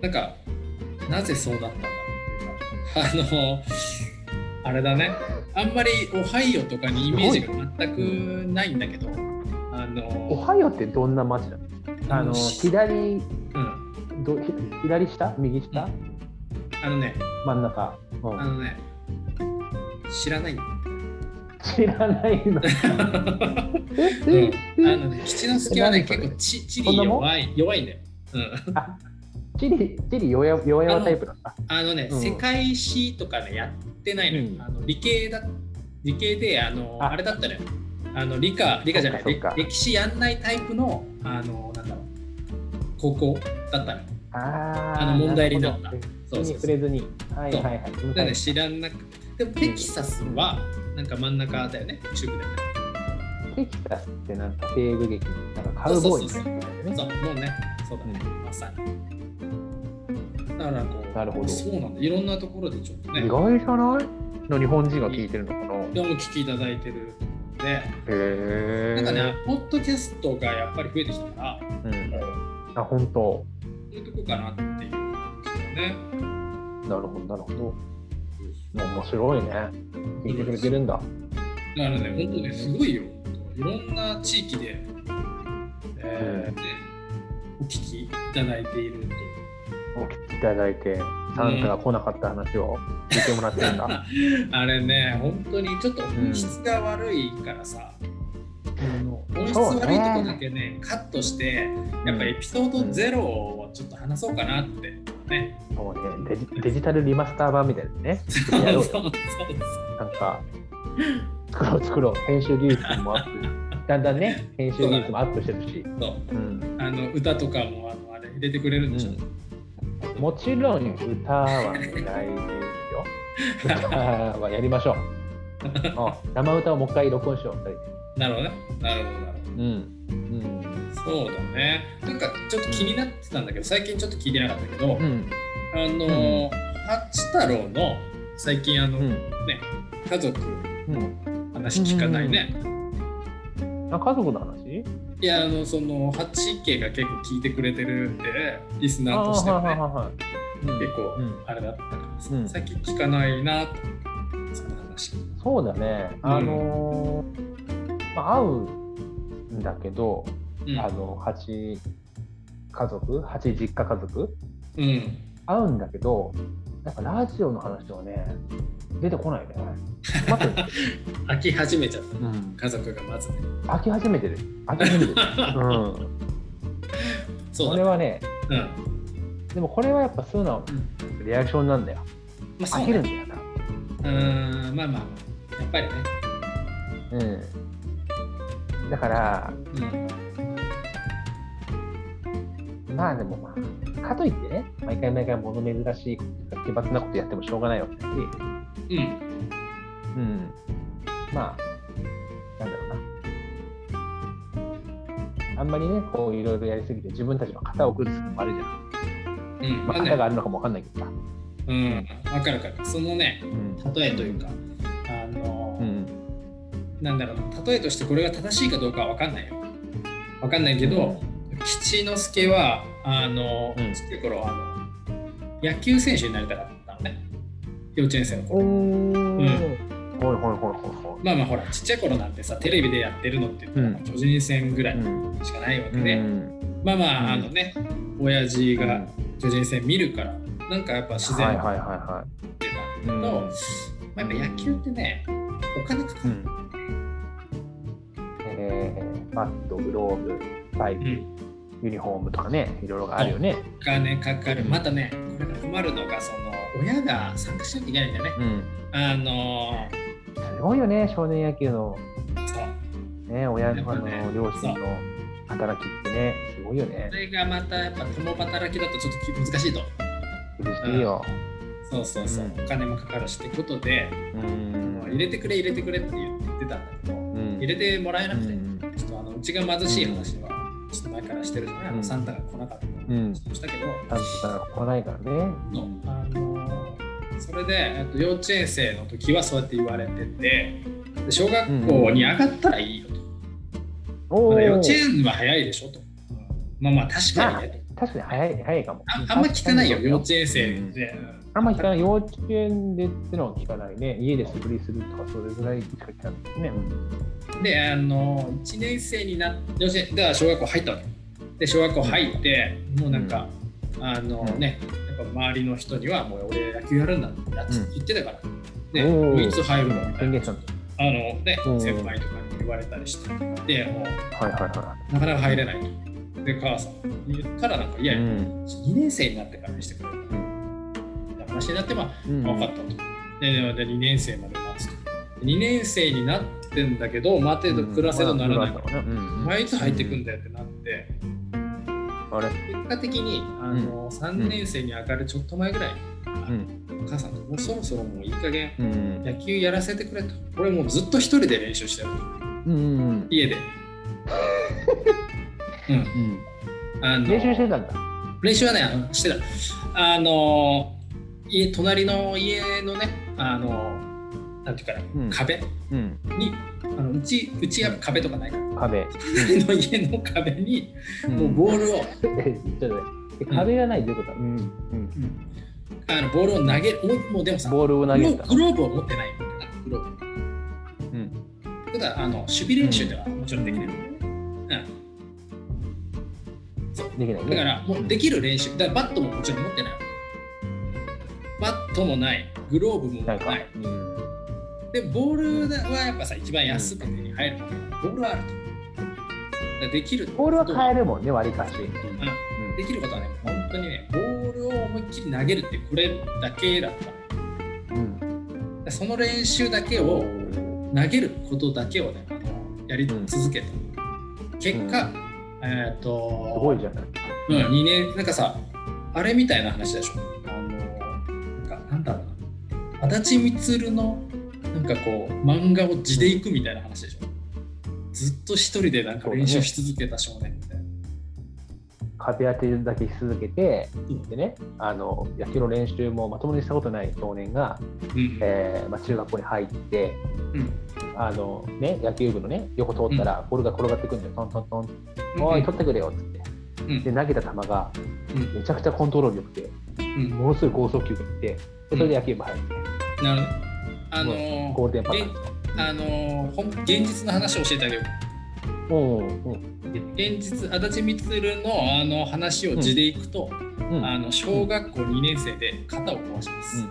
なんか、なぜそうなったんだろうっていうか、あの、あれだね、あんまりオハイオとかにイメージが全くないんだけど、あの、オハイオってどんな街なのあの左うん、どひ左下？右下、あのね、真ん中、うん。あのね、知らないんだ。知らないの。うん、あのね、吉之助はね、結構ち地そんなもん理弱い弱いんだよ。うん、チリ、チリ弱々弱々タイプなんだ。あのね、うん世界史とかね、やってないのよ。うんあの理系だ理系で、あのああれだったのよ。あの理科、理科じゃない歴史やんないタイプの、あの、なんだろう、高校だったのよ。あーあの問題になったそうそうそう触れずに。はいはいはい。だね、知らなくて。でも、テキサスは、なんか真ん中だよね、中部だよね。テキサスってなんか西部劇なんかカウボーイみたいな。そう、もうね、そうだね、まさに。だからこう、なるほどそうなんだ。いろんなところでちょっとね、意外じゃない？の日本人が聞いてるのかな。でも聞きいただいてるので、へえ。なんかね、ポッドキャストがやっぱり増えてきたから、うん。あ、本当。そういうとこかなっていうね。なるほど、なるほど。面白いね。聞いてくれてるんだ。だからね、本当ね、すごいよ。いろんな地域で、えーねお聞きいただいていると。お聞きいただいて、サンタが来なかった話を聞いてもらってるんだ。あれね、本当にちょっと音質が悪いからさ、音質悪いとこだけね、カットして、やっぱエピソード0をちょっと話そうかなってね。そうねデジ、デジタルリマスター版みたいなね。そうやろそううよそうなんか、作ろう作ろう。編集技術もアップ。だんだんね、編集技術もアップしてるし。そううん、あの歌とかもあのあれ入れてくれるんでしょ？もちろん歌はないですよ。歌はやりましょう。あ 生歌をもう一回録音しよう。二人でなるほどね。なるほど、うん。うん。ど。そうだね。なんかちょっと気になってたんだけど、最近ちょっと聞いてなかったけど、うん。あの、八太郎の最近あの、うん。ね、家族うん。話聞かないね。あ、家族の話？いや、あの、その、八家が結構聞いてくれてるんで、リスナーとしてはね、はいはいはい。うん結構うんあれだったからさ、うん最近聞かないなその話。そうだね。あのーまあ、会うんだけど、うん。あの、八家族、八実家家族？うん。会うんだけど、なんかラジオの話はね、出てこないね。待って、飽き始めちゃった。うん、家族がまずね。飽き始めてる。飽き始めてる。うん。そう。これはね、うん。でもこれはやっぱ素直なリアクションなんだよ。まあ、そう飽きるんね。だよな。うーん、まあまあ、やっぱりね。うん。だから、うん。まあでもまあ、かといってね、毎回毎回物珍しい奇抜なことやってもしょうがないわけだし、うん。うん。まあ、なんだろうな。あんまりね、こういろいろやりすぎて自分たちの型を崩すのもあるじゃん。うん、まあ、型があるのかもわかんないけどさ。うん、わかるわかる。そのね、うん。例えというか、うん。なんだろうな、例えとしてこれが正しいかどうかはわかんないよ。わかんないけど、吉之助は、あの、うんちっちゃい頃、あの、野球選手になりたかったのね。幼稚園生の頃。おー。ほいほいほいほいほまあまあほら、ちっちゃい頃なんてさ、テレビでやってるのって言ったら、うんまあ巨人戦ぐらい。しかないわけうで、ん。まあまあ、うんあのね、親父が巨人戦見るから、なんかやっぱ自然はいはいにはいはってい。たんだけど、うんまあ、やっぱ野球ってね、お金かかる。うん。えー、バット、グローブ、バイク、うんユニフォームとかね、いろいろあるよね。お金かかる。またね、これが困るのが、その親が参加しなきゃいけないんだよね。うん。あのすごいよね、少年野球の、ね、親の、あの両親の働きってね、すごいよねこ。れがまたやっぱ共働きだとちょっとき難しいと。苦しいよ。そうそうそう、うんお金もかかるしってことで、うん。入れてくれ入れてくれって言ってたんだけど、うん入れてもらえなくて、うんちょっとあのうちが貧しい話は、ちょっと前からしてるじゃない、あうんのサンタが来なかったうん。りしたけど、ちゃんとから来ないからね。あのそれで、えっと、幼稚園生の時はそうやって言われててで小学校に上がったらいいよと、まだ幼稚園は早いでしょと、まあまあ確かにねと、確かに早い早いかも。ああんま聞かないよ幼稚園生で、あんま聞かない。幼稚園でってのは聞かないね。家で素振りするとか、それぐらいしか聞かないですね。であの1年生になってだから小学校入ったわけ。で小学校入って、もうなんか、あのねやっぱ周りの人にはもう俺野球やるんだって言ってたから、でおー。もういつ入るのみたいな。あのねうん。先輩とかに言われたりしてでもうはいはいはなかなか入れないと。で母さん言ったらなんかいい。や、うん。2年生になってからにしてくれる。うって話になってまあうん。分かったと。で、でで2年生まで待つと。2年生になってんだけど、待てど暮らせどならないから、うんお前いつ入ってくんだよってなって、あれ？結果的にあの、3年生に上がるちょっと前ぐらいに、うん。お母さんともうそろそろもういい加減うん。野球やらせてくれと。俺もうずっと一人で練習してると。うん。家で。うん。うん。あの練習してたんだ。練習はね、してた。あの家隣の家のね、あのなんていうかな、うん。壁？うん。にあのうちうちは壁とかないから。壁。隣 の家の壁にもうボールを、えちょ壁がないっていうこと？は、うん。うん、あのボールを投げるもうでもさボールを投げた。グローブを持ってない。グローブ。うん。ただあの守備練習ではもちろんできない、うん。できないね。だからもうできる練習。だからバットももちろん持ってない。バットもない。グローブもない。うんでボールはやっぱさ一番安く手に入るボールはあるとできる。ボールは変えるもんね割りかし、うん。できることはね本当にねボールを思いっきり投げるってこれだけだったの。うん。でその練習だけを投げることだけをねやり続けた、結果、えっ、とすごいじゃない。うん、2年なんかさあれみたいな話でしょ。あのなんかなんだろうな。足立満のなんかこう漫画を地でいくみたいな話でしょ。ずっと一人でなんか練習し続けた少年みたいな、壁当てだけし続けてうん。でねあの野球の練習もまともにしたことない少年が、うんえーまあ、中学校に入ってうん。あの、ね、野球部のね横通ったらボールが転がってくるんだよ。トントントン。うんおい取ってくれよっつって。うん。で投げた球がうん。めちゃくちゃコントロール良くてうん。ものすごい剛速球がいってでそれで野球部入って。なるほどあのーゴールデン。パあのー現実の話を教えてあげよう。うんうん。現実足立満のあの話を地でいくと、うん。あの小学校2年生で肩を壊します、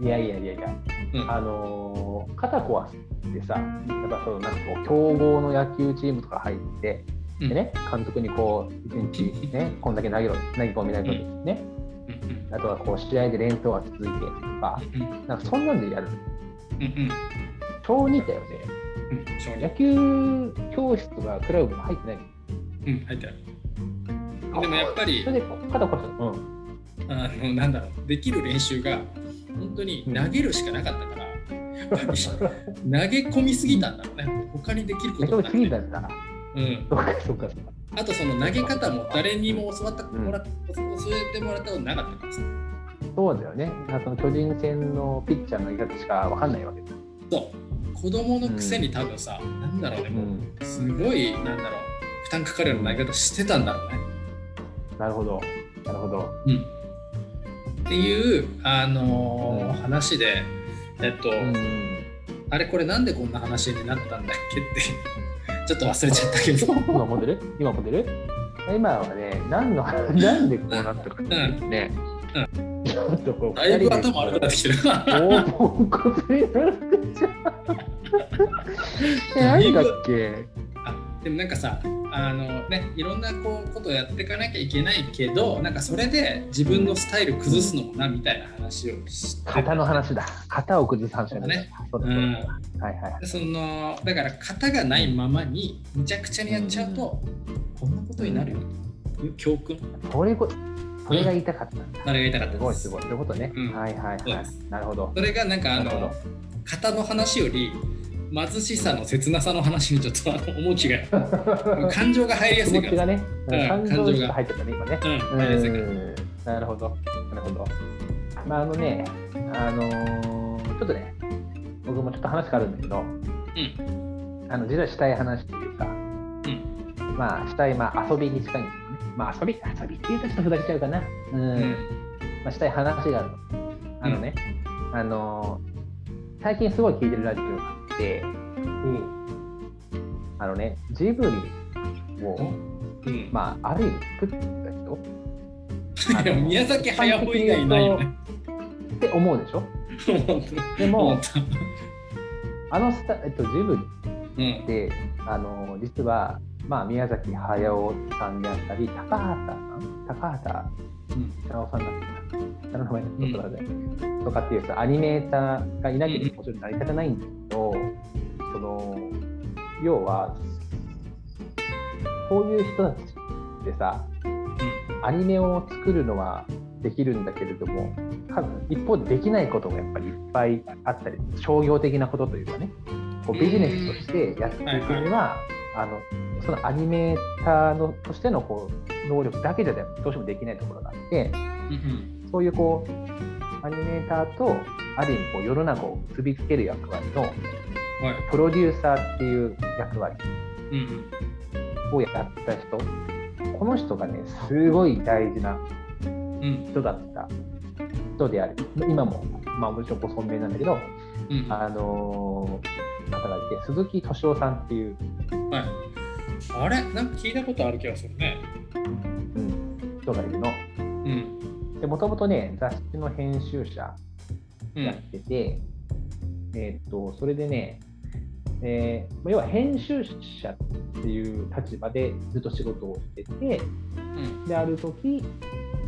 いやいやいやいや、うん。あのー肩壊すってさ、やっぱそのなんかこう強豪の野球チームとか入って、うん。でね、監督にこう、一日ね、こんだけ投げろ、投げ込み投げろってね、うんあとはこう試合で連投が続いてとか、なんかそんなんでやる。小2だよね。野児球教室がクラブに入ってないの。うん入ってあるでもやっぱりそれで肩壊したの。うん。あのなんだろうできる練習が本当に投げるしかなかったから 投げ込みすぎたんだろうね。他にできることがなくて。うん。そうかそうか。あとその投げ方も誰にも教わった、もらっ教えてもらったことなかったからさ。そうだよね。その巨人戦のピッチャーの言い方しかわかんないわけだ。そう。子供のくせに多分さ、なんだろうね、もうすごい、なんだろう、負担かかるような投げ方してたんだろうね。なるほど。なるほど。うん。っていう、あのーうん話で、えっと、うん。あれこれなんでこんな話になったんだっけって、ちょっと忘れちゃったけど。今モデル今モデル今はね、何の なんでこうなったかっていうね。ちょっとこう、だいぶ頭悪くなってきてる。大ポンコツになるんじゃん。え、何だっけ？あでもなんかさあのねいろんなこうことをやっていかなきゃいけないけどなんかそれで自分のスタイル崩すのもなみたいな話をして型の話だ。型を崩す話だね。そう。はいはい。でそのだから型がないままにむちゃくちゃにやっちゃうと、こんなことになるよという教訓それこそれが言いたかったんだ。それが言いたかった？ですすごいすごい。そういうことね。うんはいはいはい。なるほど。それがなんかあの型の話より貧しさの切なさの話にちょっとあの重きが 感情が入りやすいからね、うん感情がが入ってたね、今ね。うん入りやすいからうんなるほど。なるほど。まあ、あのね、あのーちょっとね、僕もちょっと話変わるんだけど、あの実はしたい話っていうか、まあ、したい、まあ、遊びに近いんですよね。まあ、遊び、遊びって言うとちょっとふざけちゃうかな。うん。うんまあ、したい話があるの。あのね、あのー最近すごい聞いてるラジオがあのね、ジブリを、うん。まあ、ある意味作った人。宮崎駿以外いないよね。って思うでしょ？でも、あのスタ、えっと、ジブリうん。って、あの実は、まあ、宮崎駿さんであったり、高畑さん、高畑うん。勲さん。だったかな、名前ちょっと待って、とかっていう、アニメーターがいなきゃもちろん。成り立たないん。だけど、その、要は、こういう人たちってさ、アニメを作るのはできるん。だけれども、一方でできないことがやっぱりいっぱいあったり、商業的なことというかね、こうビジネスとしてやっていくには、あのそのアニメーターのとしてのこう能力だけじゃどうしてもできないところがあって、うんそういうこうアニメーターとある意味こう世の中を結びつける役割のはい。プロデューサーっていう役割うんをやった人、この人がね、すごい大事なうん。人だった人であり、今も、まあ、もちろんご存命なんだけど、うん。あのー方がいて、鈴木敏夫さんっていう、はいあれ？なんか聞いたことある気がするね。うん、人がいるの。うん。で、もともとね、雑誌の編集者やっうんてて、えーっと、それでね、えーまあ要は編集者っていう立場でずっと仕事をしてて、うん。で、ある時、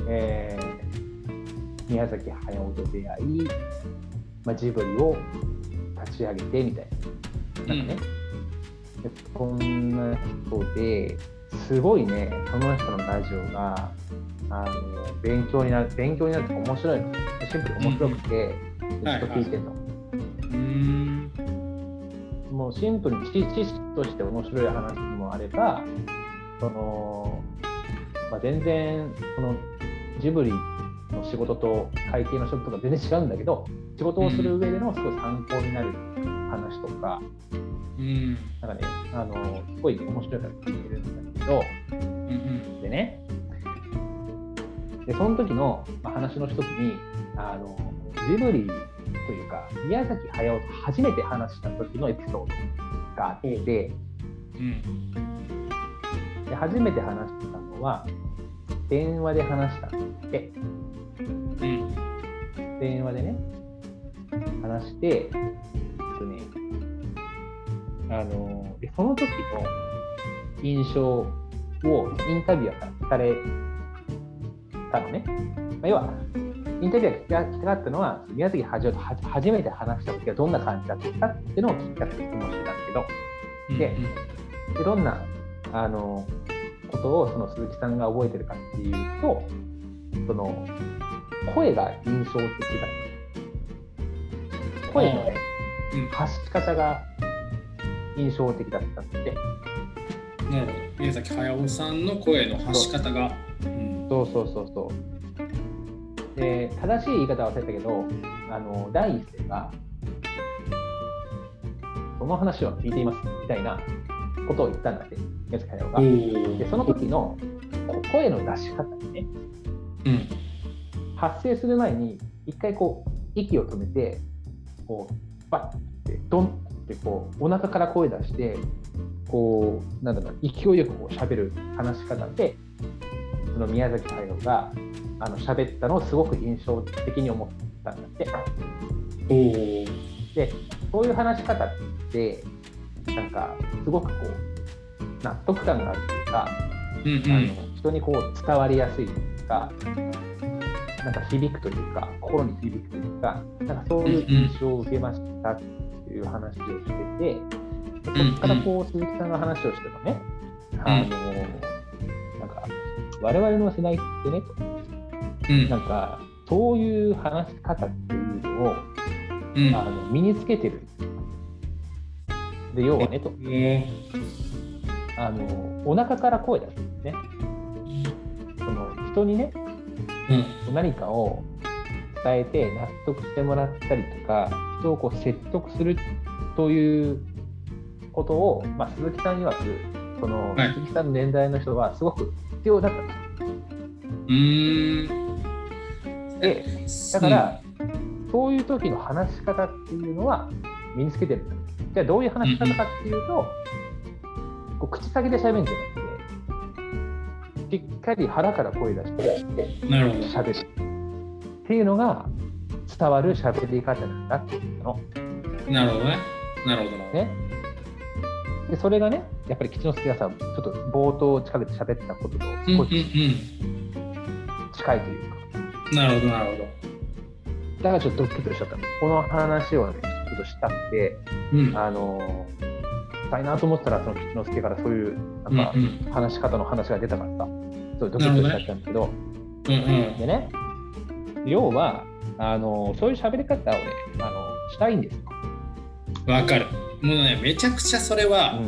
えー宮崎駿と出会い、まあ、ジブリを立ち上げてみたいな。なんかね、でこんな人ですごいね、その人のラジオがあの勉強になる、勉強になると面白いの。シンプルに面白くて、ずっと聞いてるの。うんもうシンプルに知知識として面白い話もあれば、そのまあ、全然そのジブリの仕事と会計の人とか全然違うんだけど、仕事をする上でのすごい参考になる話とか、うん。なんかね、あのすごい面白いから聞いてるんだけど、うんでね、でその時の、まあ、話の一つにあの、ジブリというか、宮崎駿と初めて話した時のエピソードがあって、うん。で初めて話したのは、電話で話したんで、うん。電話でね、話して、えっとね、あの、でその時の印象をインタビュアーから聞かれたのね。まあ、要は、インタビュアーが聞きたかったのは、宮崎駿とは初めて話した時はどんな感じだったかっていうのを聞きたくて質問してたんだけど、うん。ででどんなあのことをその鈴木さんが覚えてるかっていうとその声が印象的だ声のねうん。発し方が印象的だったんで、なるほど。宮崎駿さんの声の発し方が。うんそうそうそうそう。で、正しい言い方は忘れたけど、あの第一声が、その話は聞いていますみたいなことを言ったんだって、宮崎駿が。で、その時のこ声の出し方にね、うん。発声する前に、一回こう、息を止めて、こう、バッて、ドンってこう、お腹から声出して、こう、なんだろうな、勢いよくこう喋る話し方で、その宮崎駿が、あの喋ったのをすごく印象的に思ったんだって。で、そういう話し方って、なんか、すごくこう、納得感があるというか、うんあの人にこう伝わりやすいというか、なんか響くというか、心に響くというか、なんかそういう印象を受けましたっていう話をしてて、でそこからこう鈴木さんが話をしてもね、あのなんか我々の世代ってね、うん。なんかそういう話し方っていうのをうん。あの身につけてる。で、要はね、とあのお腹から声出すんですね。その人にね、うん。何かを伝えて納得してもらったりとか人をこう説得するということを、まあ、鈴木さん曰くその、はい。鈴木さんの年代の人はすごく必要だった。んですうーん。でだから、そういう時の話し方っていうのは身につけてる。じゃあどういう話し方かっていうと、こう口先で喋るんじゃなくてしっかり腹から声出してなるほど。喋るっていうのが伝わる喋り方なんだっていうのなるほどね。なるほどな。ね。でそれがね、やっぱり吉之助がさ、ちょっと冒頭近くで喋ったこととうんうん少し近いというか、うん。なるほど、なるほど。だからちょっとドッキリしちゃったの。この話をね、ちょっとしたくて、うん。あのー、したいなと思ったら、その吉之助からそういううんなんかうん話し方の話が出たからさ、そうドキッとしちゃったんだけど、うんうん。でね、要は、あのーそういう喋り方をね、あのしたいんですよ。わかる。もうね、めちゃくちゃそれは、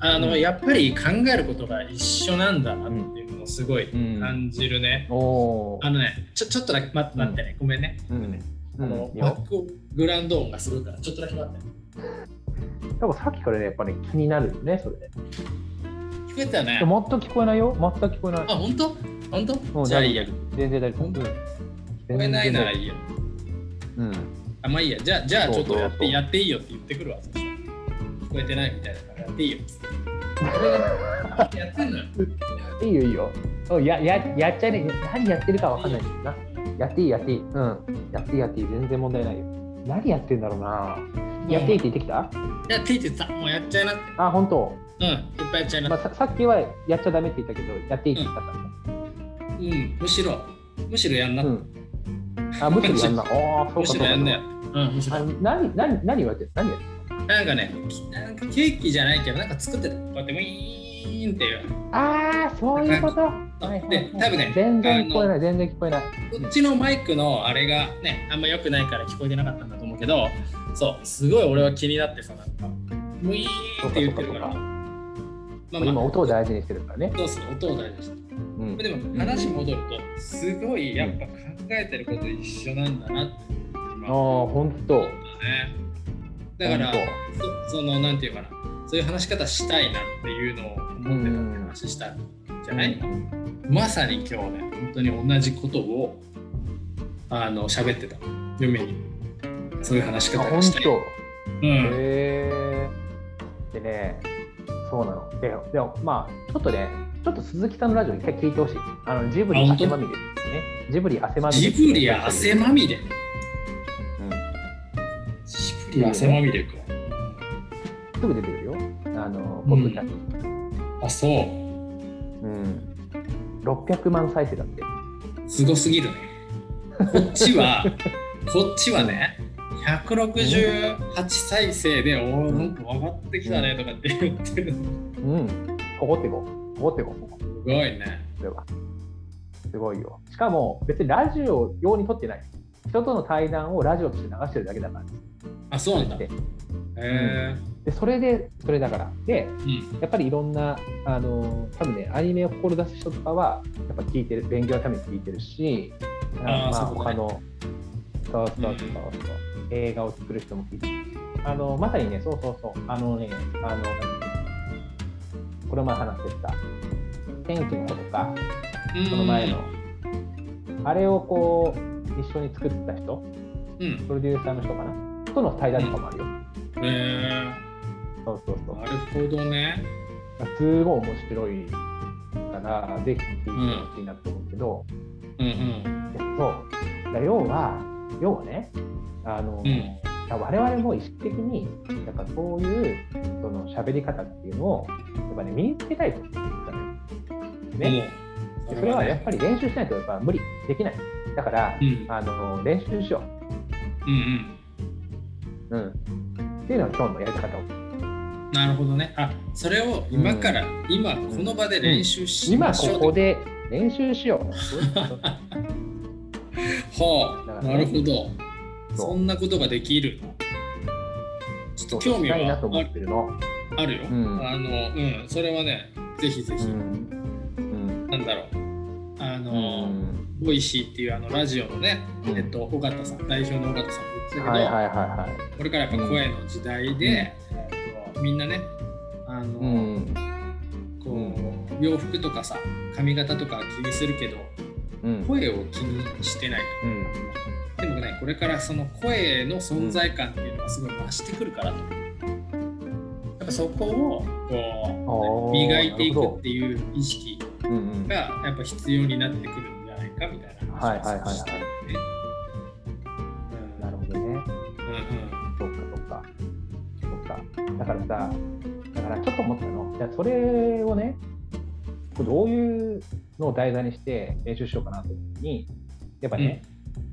あの、やっぱり考えることが一緒なんだなっていうのをすごいうん感じるね。おーあのね、ちょちょっとだけ待って待ってね、ごめんね。うんあのうんバックグラウンド音がするから、ちょっとだけ待って。多分さっきからね、やっぱね、気になるよね、それで。聞こえたよね全く聞こえないよ、全く聞こえない。あ、本当？本当？うんじゃあいいや。全然大丈夫。本当うんこえないならいいよ。うん。あ、まあいいや。じゃあ、じゃあちょっとやってやっていいよって言ってくるわ。そしたら聞こえてないみたいだからやっていいよ。やってんのよ。いいよ、いいよ。おやややっちゃいね。何やってるかわかんないな。やっていい、やっていい。うん。やっていい、やっていい。全然問題ないよ。何やってんだろうな。やっていいって言ってきた？やっていいって言ってた。もうやっちゃいなって。あ、本当？うん、いっぱいやっちゃいなまあ。ささっきはやっちゃダメって言ったけど、やっていいって言ったからね。うん、むしろ、むしろやんな。うん。あ、むしろやんな。ああ、そうむかそうやんなよ。うん、むしろあ。何、何、何言われてる？何やってる？なんかね、きなんかケーキじゃないけど、なんか作ってた。こうやってウィーンっていう。ああ、そういうこと？で多分ね全然聞こえない、全然聞こえない。こっちのマイクのあれがね、あんま良くないから聞こえてなかったんだと思うけど、そう、すごい俺は気になってさ、なんか、ウィーンって言ってるから。まあまあ、今音を大事にしてるからね。そうそう、音を大事にして。うんでも話戻ると、すごいやっぱ考えてること一緒なんだなって。今ああ、本当。ね。だから本そ、その、なんていうかな、そういう話し方したいなっていうのを思ってたって話したんじゃない、まさに今日ね、本当に同じことをあの喋ってた、嫁に。そういう話し方がしたい。当。うん。へえ。でね、そうなの。で、でもまあ、ちょっとね、ちょっと鈴木さんのラジオ一回聞いてほしい。あの、ジブリ汗まみれですね。ジブリ汗まみれ。ジブリ汗まみれ。うん。ジブリ汗まみれか。すぐ出てくるよ。あの、ポッドキャスト。あ、そう。うん。600万再生だって。すごすぎるね。こっちは、こっちはね、168再生で、おーなんか上がってきたねとかって言ってる。うん。ここってこう。ここってこう。すごいね。それは。すごいよ。しかも、別にラジオ用に撮ってない。人との対談をラジオとして流してるだけだから。あ、そうなんだ。でへでそれでそれだからでーうんやっぱりいろんなあの多分ねアニメを志す人とかはやっぱ聞いてる勉強のために聞いてるしあーまあ他のそうそうそうそう、映画を作る人も聞いてるあのまさにねそうそうそうあのねあのこの前話してた天気の子とかその前の、あれをこう一緒に作った人うん。プロデューサーの人かな。との対談とかもあるよ、へそうそうそう。ーなるほどね。すごい面白いからぜひ聞いてほしいなと思うけど、うんうん。でそうだ要は要はねあの、うん我々も意識的にやっぱそういうその喋り方っていうのをやっぱね身につけたいと思うんだね。ねそれはやっぱり練習しないとやっぱ無理できない。だから、うんあの練習しようんう。うん。っていうのが今日のやり方を。うんなるほどねあそれを今から、今この場で練習し今ましょうここで練習しよう。はあ、だからねなるほどそんなことができるちょっと興味は。ああるよ、うんあのうんそれはねぜひぜひ、うん。うん。なんだろうあうの、ん Voicy っていうあのラジオのね、うんえっと、緒方さん代表の緒方さんも言ってたけど。これからやっぱ声の時代で、えっと、みんなねあの、うん。こう洋服とかさ髪型とか気にするけどうん。声を気にしてないうん。とでもねこれからその声の存在感っていうのがすごい増してくるからとやっぱそこをこう磨いていくっていう意識うんうん。がやっぱ必要になってくるんじゃないかみたいなはいはいはいはい話をしてねうんなるほどね。うんそっかそっか。そっか。だからさ、だからちょっと思ったの。じゃあそれをね、どういうのを題材にして練習しようかなと思った時に、やっぱね、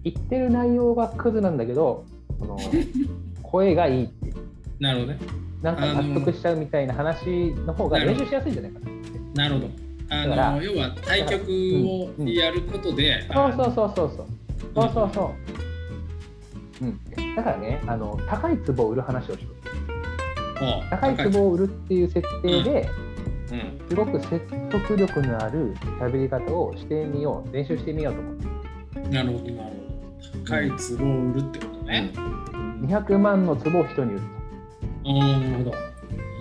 言ってる内容がクズなんだけど、その 声がいいってなるほどねなんか納得しちゃうみたいな話の方が練習しやすいんじゃないかな。なるほどあだからの要は対局をやることで、そうそうそうそうそう。そうそうそう。うん、だからねあの、高い壺を売る話をしよう。う高い壺を売るっていう設定で、うんすごく説得力のある喋り方をしてみよう、練習してみようと思って。なるほどなるほど。高い壺を売るってことね、200万の壺を人に売るああなるほど。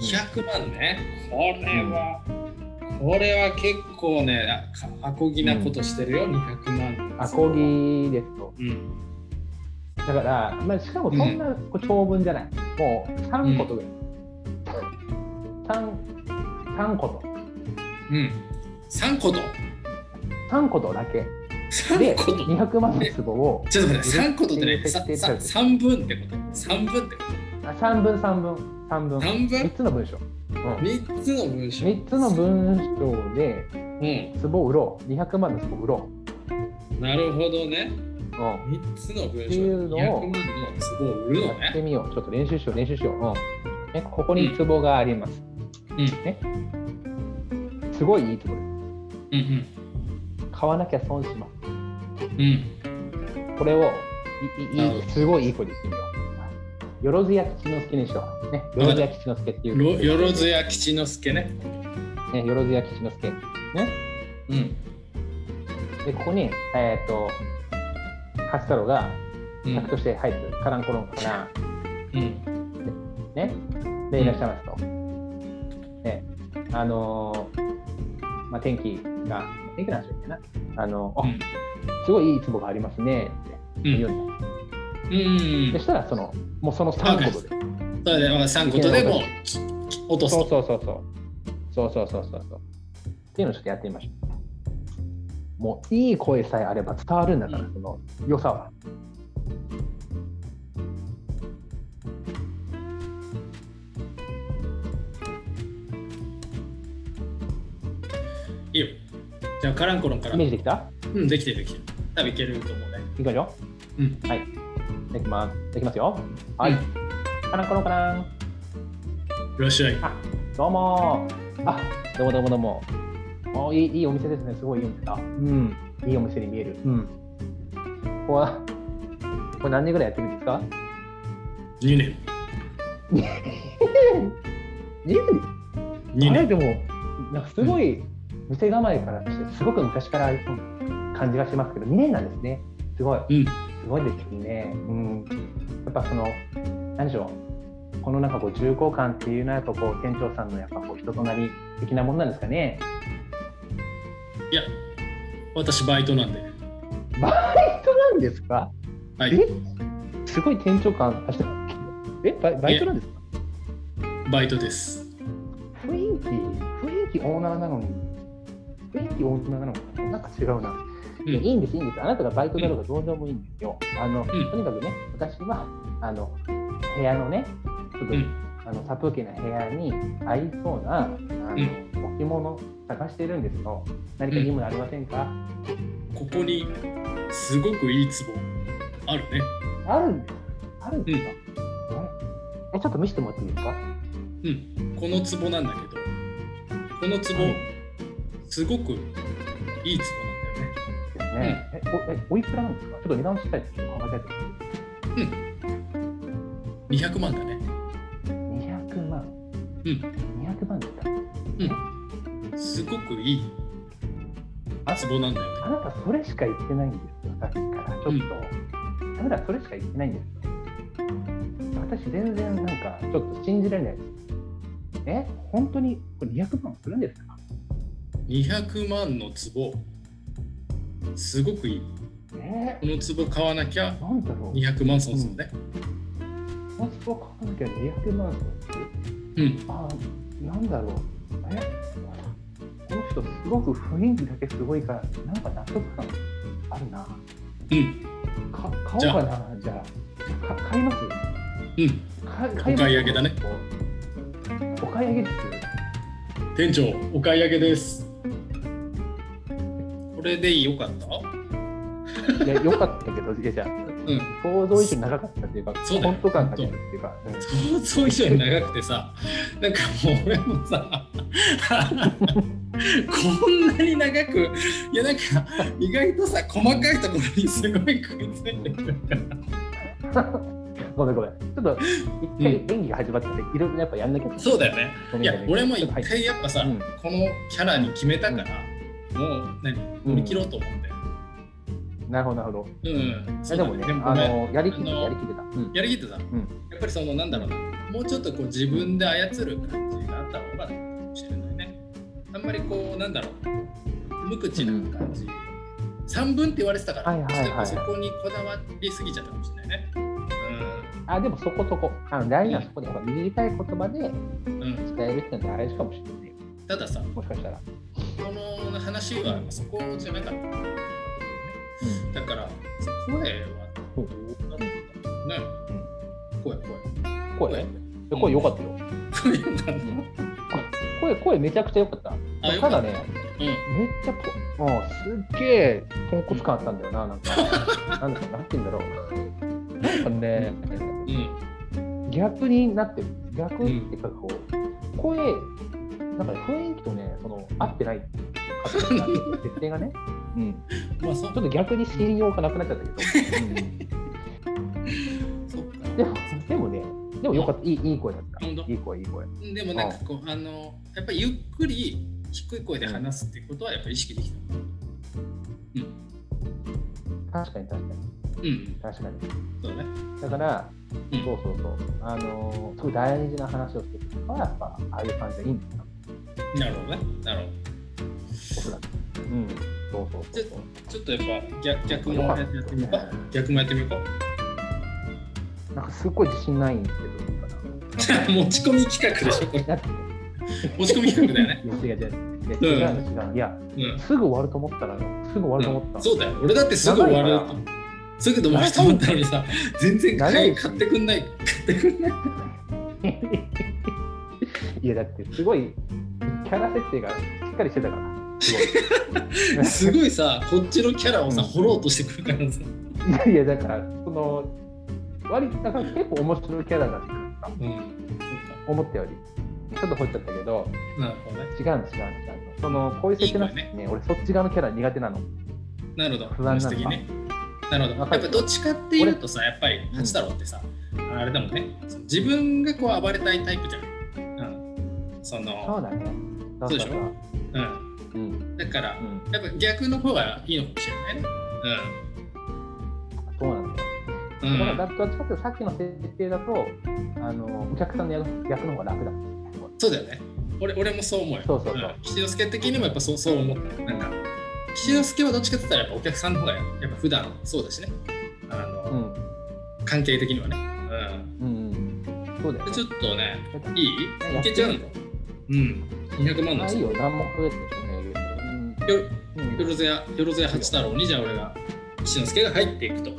200万ね。これは、これは結構ねあアコギなことしてるよ、200万と。アコギですと。うん。だから、まあ、しかもそんな長文じゃない。もう3個とぐらい。3, 3個と。うん。3個と。3個とだけ。3で、個と200万の壺を。ちょっと待って3個とってねさ設定さ3分ってこと？3分ってこあ3分、3分、3分。と何分？3つの文章。うん、?3 つの文章3つの文章でうん壺を売ろう。200万の壺を売ろなるほどねう。うん3つの文章っていうのを200万の壺を売るのやってねみよう。ちょっと練習しよう、練習しよう。うんね、ここに壺があります。うんね。すごいいい壺です。うん買わなきゃ損します。うんうんこれをいいすごいいい子にしてみよう。よろずや吉之助にしよう。ね、よろずや吉之助っていう。ろよろずや吉之助ねね、よろずや吉之助。ね。うんで、ここに、えっ、と、勝太郎がうん客として入る、カランコロンから、うんね、でいらっしゃいますと。ね、あのーまあ、天気が、天気なんでしょうな。あの、あうんすごいいい壺がありますねって言うんだ。うんそしたら、その、もうその3個で。それでまあ3個とでもう落とすそうとそうそうそう。そうそうそうそうそう。っていうのをちょっとやってみましょう。もういい声さえあれば伝わるんだから、その良さは。いいよじゃあカランコロンからイメージできた？うんできてるできてる多分いけると思うねいきますよ。うんはい。できます。できますよ。はい。うんカランコロンカラン。いらっしゃいあ、どうもー。あ、どうもどうもどうも。おいいいいお店ですね。すごいいいお店だ。うん。いいお店に見える。うん。ここは、これ何年ぐらいやってるんですか？2年2 2年。あれでも、なんかすごい店構えからして、すごく昔からありそうな感じがしますけど、2年なんですね。すごい。うん。すごいですね。うん。やっぱその、何でしょう。このなんかこう重厚感っていうのはやっぱこう店長さんのやっぱこう人となり的なもんなんですかね。いや、私バイトなんで。バイトなんですか？はい。え？すごい店長感。え？バイバイトなんですか？バイトです。雰囲気、雰囲気オーナーなのに、雰囲気オーナーなのに、な？んか違うな。うんいいんです、いいんです。あなたがバイトだろうがどうでもいいんですよ。あの、んとにかくね、私は、あの、部屋のね、ちょっと、うんあの殺風景な部屋に合いそうな、あの、置物探してるんですよ。何か義務ありませんか、ここにすごくいい壺あるね。あるんです。あるんですか、ええ、ちょっと見せてもらっていいですか？うん。この壺なんだけど、この壺、はいすごくいい壺なんだよね。ですね。えおえ、おいくらなんですか？ちょっと値段したいと考えたいと思います。200万だね。200万。うん。200万ですか？うん。すごくいい壺なんだよね。あなたそれしか言ってないんですよ、さっきから。ちょっと。あなたそれしか言ってないんですよ。私全然なんかちょっと信じられないです。え？本当にこれ200万するんですか？200万の壺、すごくいい。えこの壺買わなきゃー、なんだろう。200万損するね。この壺買わなきゃ200万する？うん。あーなんだろう。え？この人すごく雰囲気だけすごいからなんか納得感あるな。うん。か買おうかな。じゃあ。か買います？うん。かお買い上げだね。お買い上げです。店長、お買い上げです。これでよかった？いや、よかったけど、いやじゃあ、うん。想像以上に長かったっていうか、そう本当感が出るっていうか、うん想像以上に長くてさ、なんかもう俺もさ、こんなに長く、いやなんか意外とさ、細かいところにすごい食いついてくるから。ごめんごめん。ちょっと、一回演技が始まったんで、いろいろやっぱやんなきゃ。そうだよね。いや、俺も一はい回やっぱさ、うんこのキャラに決めたから、もう何、乗り切ろうと思って。なるほど、なるほど。うん。いそでもね、あの、やりきってた、あのやりきってた。うんやりきってた。やっぱりそのなんだろうな、もうちょっとこう自分で操る感じがあった方がいいかもしれないね。あんまりこうなんだろう、無口な感じ。3分って言われてたから、はいはいはいそこにこだわりすぎちゃったかもしれないね。あ、でもそこそこ。あの大事なそこで、やっぱ短い言葉でうん。うん。伝えるっていうのは大事かもしれないね。たださ、もしかしたら。この話はそこじゃなかった。うんだから、声はどうなんだろうね。声、声。声？え声良かったよ。声よかった。声、声めちゃくちゃ良かった。た。ただね、うん。めっちゃこ、もうすっげえ豚骨感あったんだよな、なんか。なんだなんて言うんだろう。なんかね、うん。逆になってる。逆っていうか、こう、声、なんかね雰囲気とね、その合ってない感じが設定がね。うん。まあ、そちょっと逆に信用がなくなっちゃったけど。うん、でも、でもね、でもよかった。いいいい声だった。いい声、いい声。でもなんかこうあのやっぱりゆっくり低い声で話すっていうことはやっぱり意識できた。確かに確かに。うん、確かに。そうね。だから、うんそうそうそう。あのーすごい大事な話をしてるとかは、やっぱ、ああいう感じでいいんですよ。なるほどね。なるほおそらく。うん。そうそうそうそう。ど。ちょっとやっぱ逆逆もやってみようか。逆もやってみようか。なんかすっごい自信ないんですけど。持ち込み企画でしょ、これ。持ち込み企画だよね。いや違う違う。いや違うの違う。いや、うん。すぐ終わると思ったら、すぐ終わると思ったうん、そうだよ。俺だってすぐ終わると。すぐ飲まれた思ったのにさ、全然買い買ってくんない。買ってくんない。いや、だってすごい、キャラ設定がしっかりしてたから。すごい。すごいさ、こっちのキャラをさ、うん掘ろうとしてくるからさ。いやいや、だから、その、割りなんか結構面白いキャラだったうん。思ったより。ちょっと掘っちゃったけど、か。なるほどね。違うの違うの違うの。その、こういう設定なんですね。俺、そっち側のキャラ苦手なの。なるほど。不安なのね。なるほど。やっぱどっちかっていうとさ、やっぱり八太郎ってさ、あれだもんね自分がこう暴れたいタイプじゃん、うん、そそうのだね。そうでしょ？そううん、うん。だからうん。やっぱ逆の方がいいのかもしれないね。そうなんだよ。うん、うん、だから、どっちかとさっきの設定だと、あの、お客さんの役役の方が楽だ。そうだよね。俺俺もそう思うよ。そうそうそう。ん。岸之助的にもやっぱそうそう思ったなんか岸之助はどっちかって言ったらやっぱお客さんの方がやっぱ普段そうだしね。あの、うん。関係的にはね、うん、うんうん。そうだよね。でちょっとねいいい？やけちゃうのうん200万のあ、いいよ。何も増えてないようん。よろずやよろずや八太郎にじゃあ俺が岸之助が入っていくと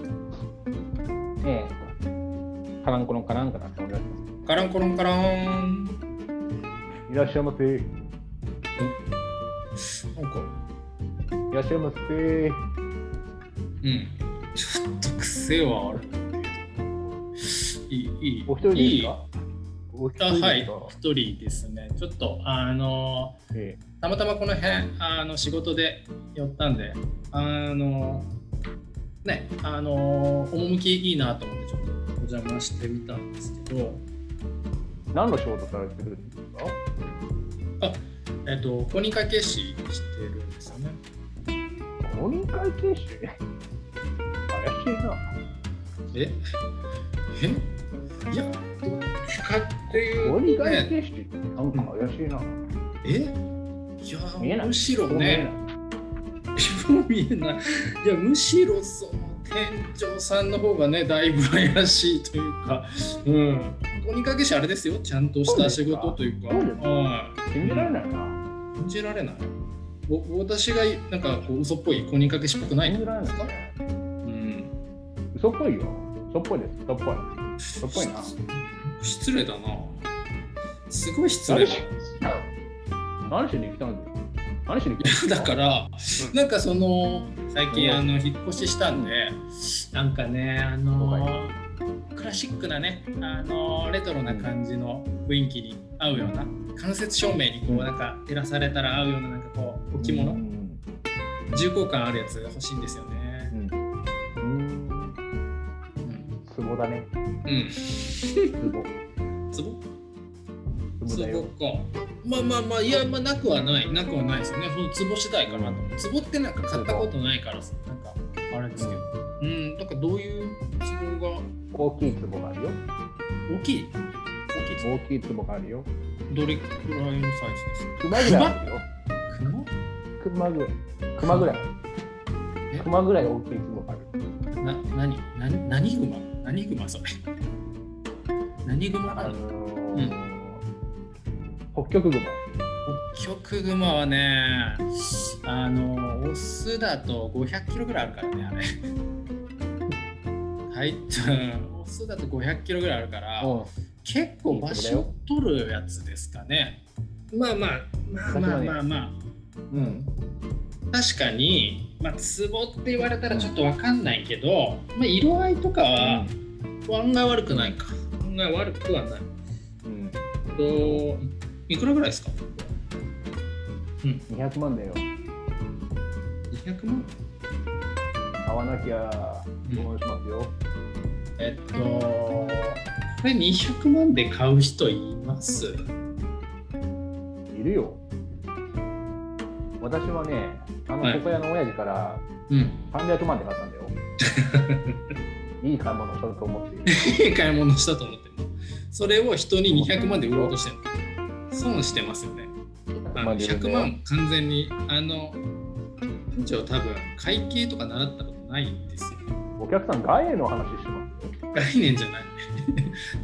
ええ。カランコロンカランカランってお願いしまカランコロンカランす。いらっしゃいませ。いなんからっしゃいませ。うんちょっと癖はあるいいいいお一人でいいはい。一人ですね。ちょっとあのえたまたまこの辺あの仕事で寄ったんであのねあの趣いいなと思ってちょっとお邪魔してみたんですけど。え何の仕事されてるんですか？えっと公認会計士してるんですよね。公認会計士怪しいな。え？え？いやどっていう公認会とね計士ってなんか怪しいな。え？いや見えない。むしろね。見えない。いやむしろその店長さんの方がねだいぶ怪しいというか。うん。公認会計士あれですよ。ちゃんとした仕事というか。は信じられないな。い信じられない。お私がなんかこう嘘っぽい公認会計士っぽくない信じられですかないね。うん。嘘っぽいよ。嘘っぽいです。嘘っぽい。嘘っぽいな。失礼だな。すごい失礼だ。何しに来たんです何しに来たんですだから、なんかその最近あの引っ越ししたんで、なんかねあのクラシックなねあのレトロな感じの雰囲気に合うような間接照明にこうなんか照らされたら合うようななんかこう置物、うん。重厚感あるやつが欲しいんですよね。ボだね。うん。ツボ。ツボツボか。まあまあまあいやまあなくはないなくはないですよね。そのツボ次第かなと。ツボってなんか買ったことないからさなんかあれですけど。うん。なんかどういうツボが？大きいツボがあるよ。大きい？大きいツボ大きいツボがあるよ。どれくらいのサイズですか？熊ぐらいあるよ。熊？熊？ぐらい。熊ぐらいえ？熊ぐらい大きいツボがある。な、なに、なに、何熊？何熊それ何熊あなの？うん北極熊。北極熊はね、あの、オスだと500キロぐらいあるからね、あれ。はい、オスだと500キロぐらいあるから、うん。結構場所を取るやつですかね。まあまあ、まあまあまあまあ。うん。確かに、まあ、ツボって言われたらちょっとわかんないけど、まあ、色合いとかは案外悪くないか。案外悪くはない。うん。といくらぐらいですか？200万だよ。200万？買わなきゃ、どうしますよ。えっと、これ200万で買う人います？いるよ。私はね、あのはい床屋の親父からうん。300万で買ったんだよ。いい買い物をしたと思っている。いい買い物したと思って。それを人に200万で売ろうとしてるの。損してますよね。あの100万完全に、あの、店長多分会計とか習ったことないんですよ。お客さん、外への話してますよ。概念じゃない。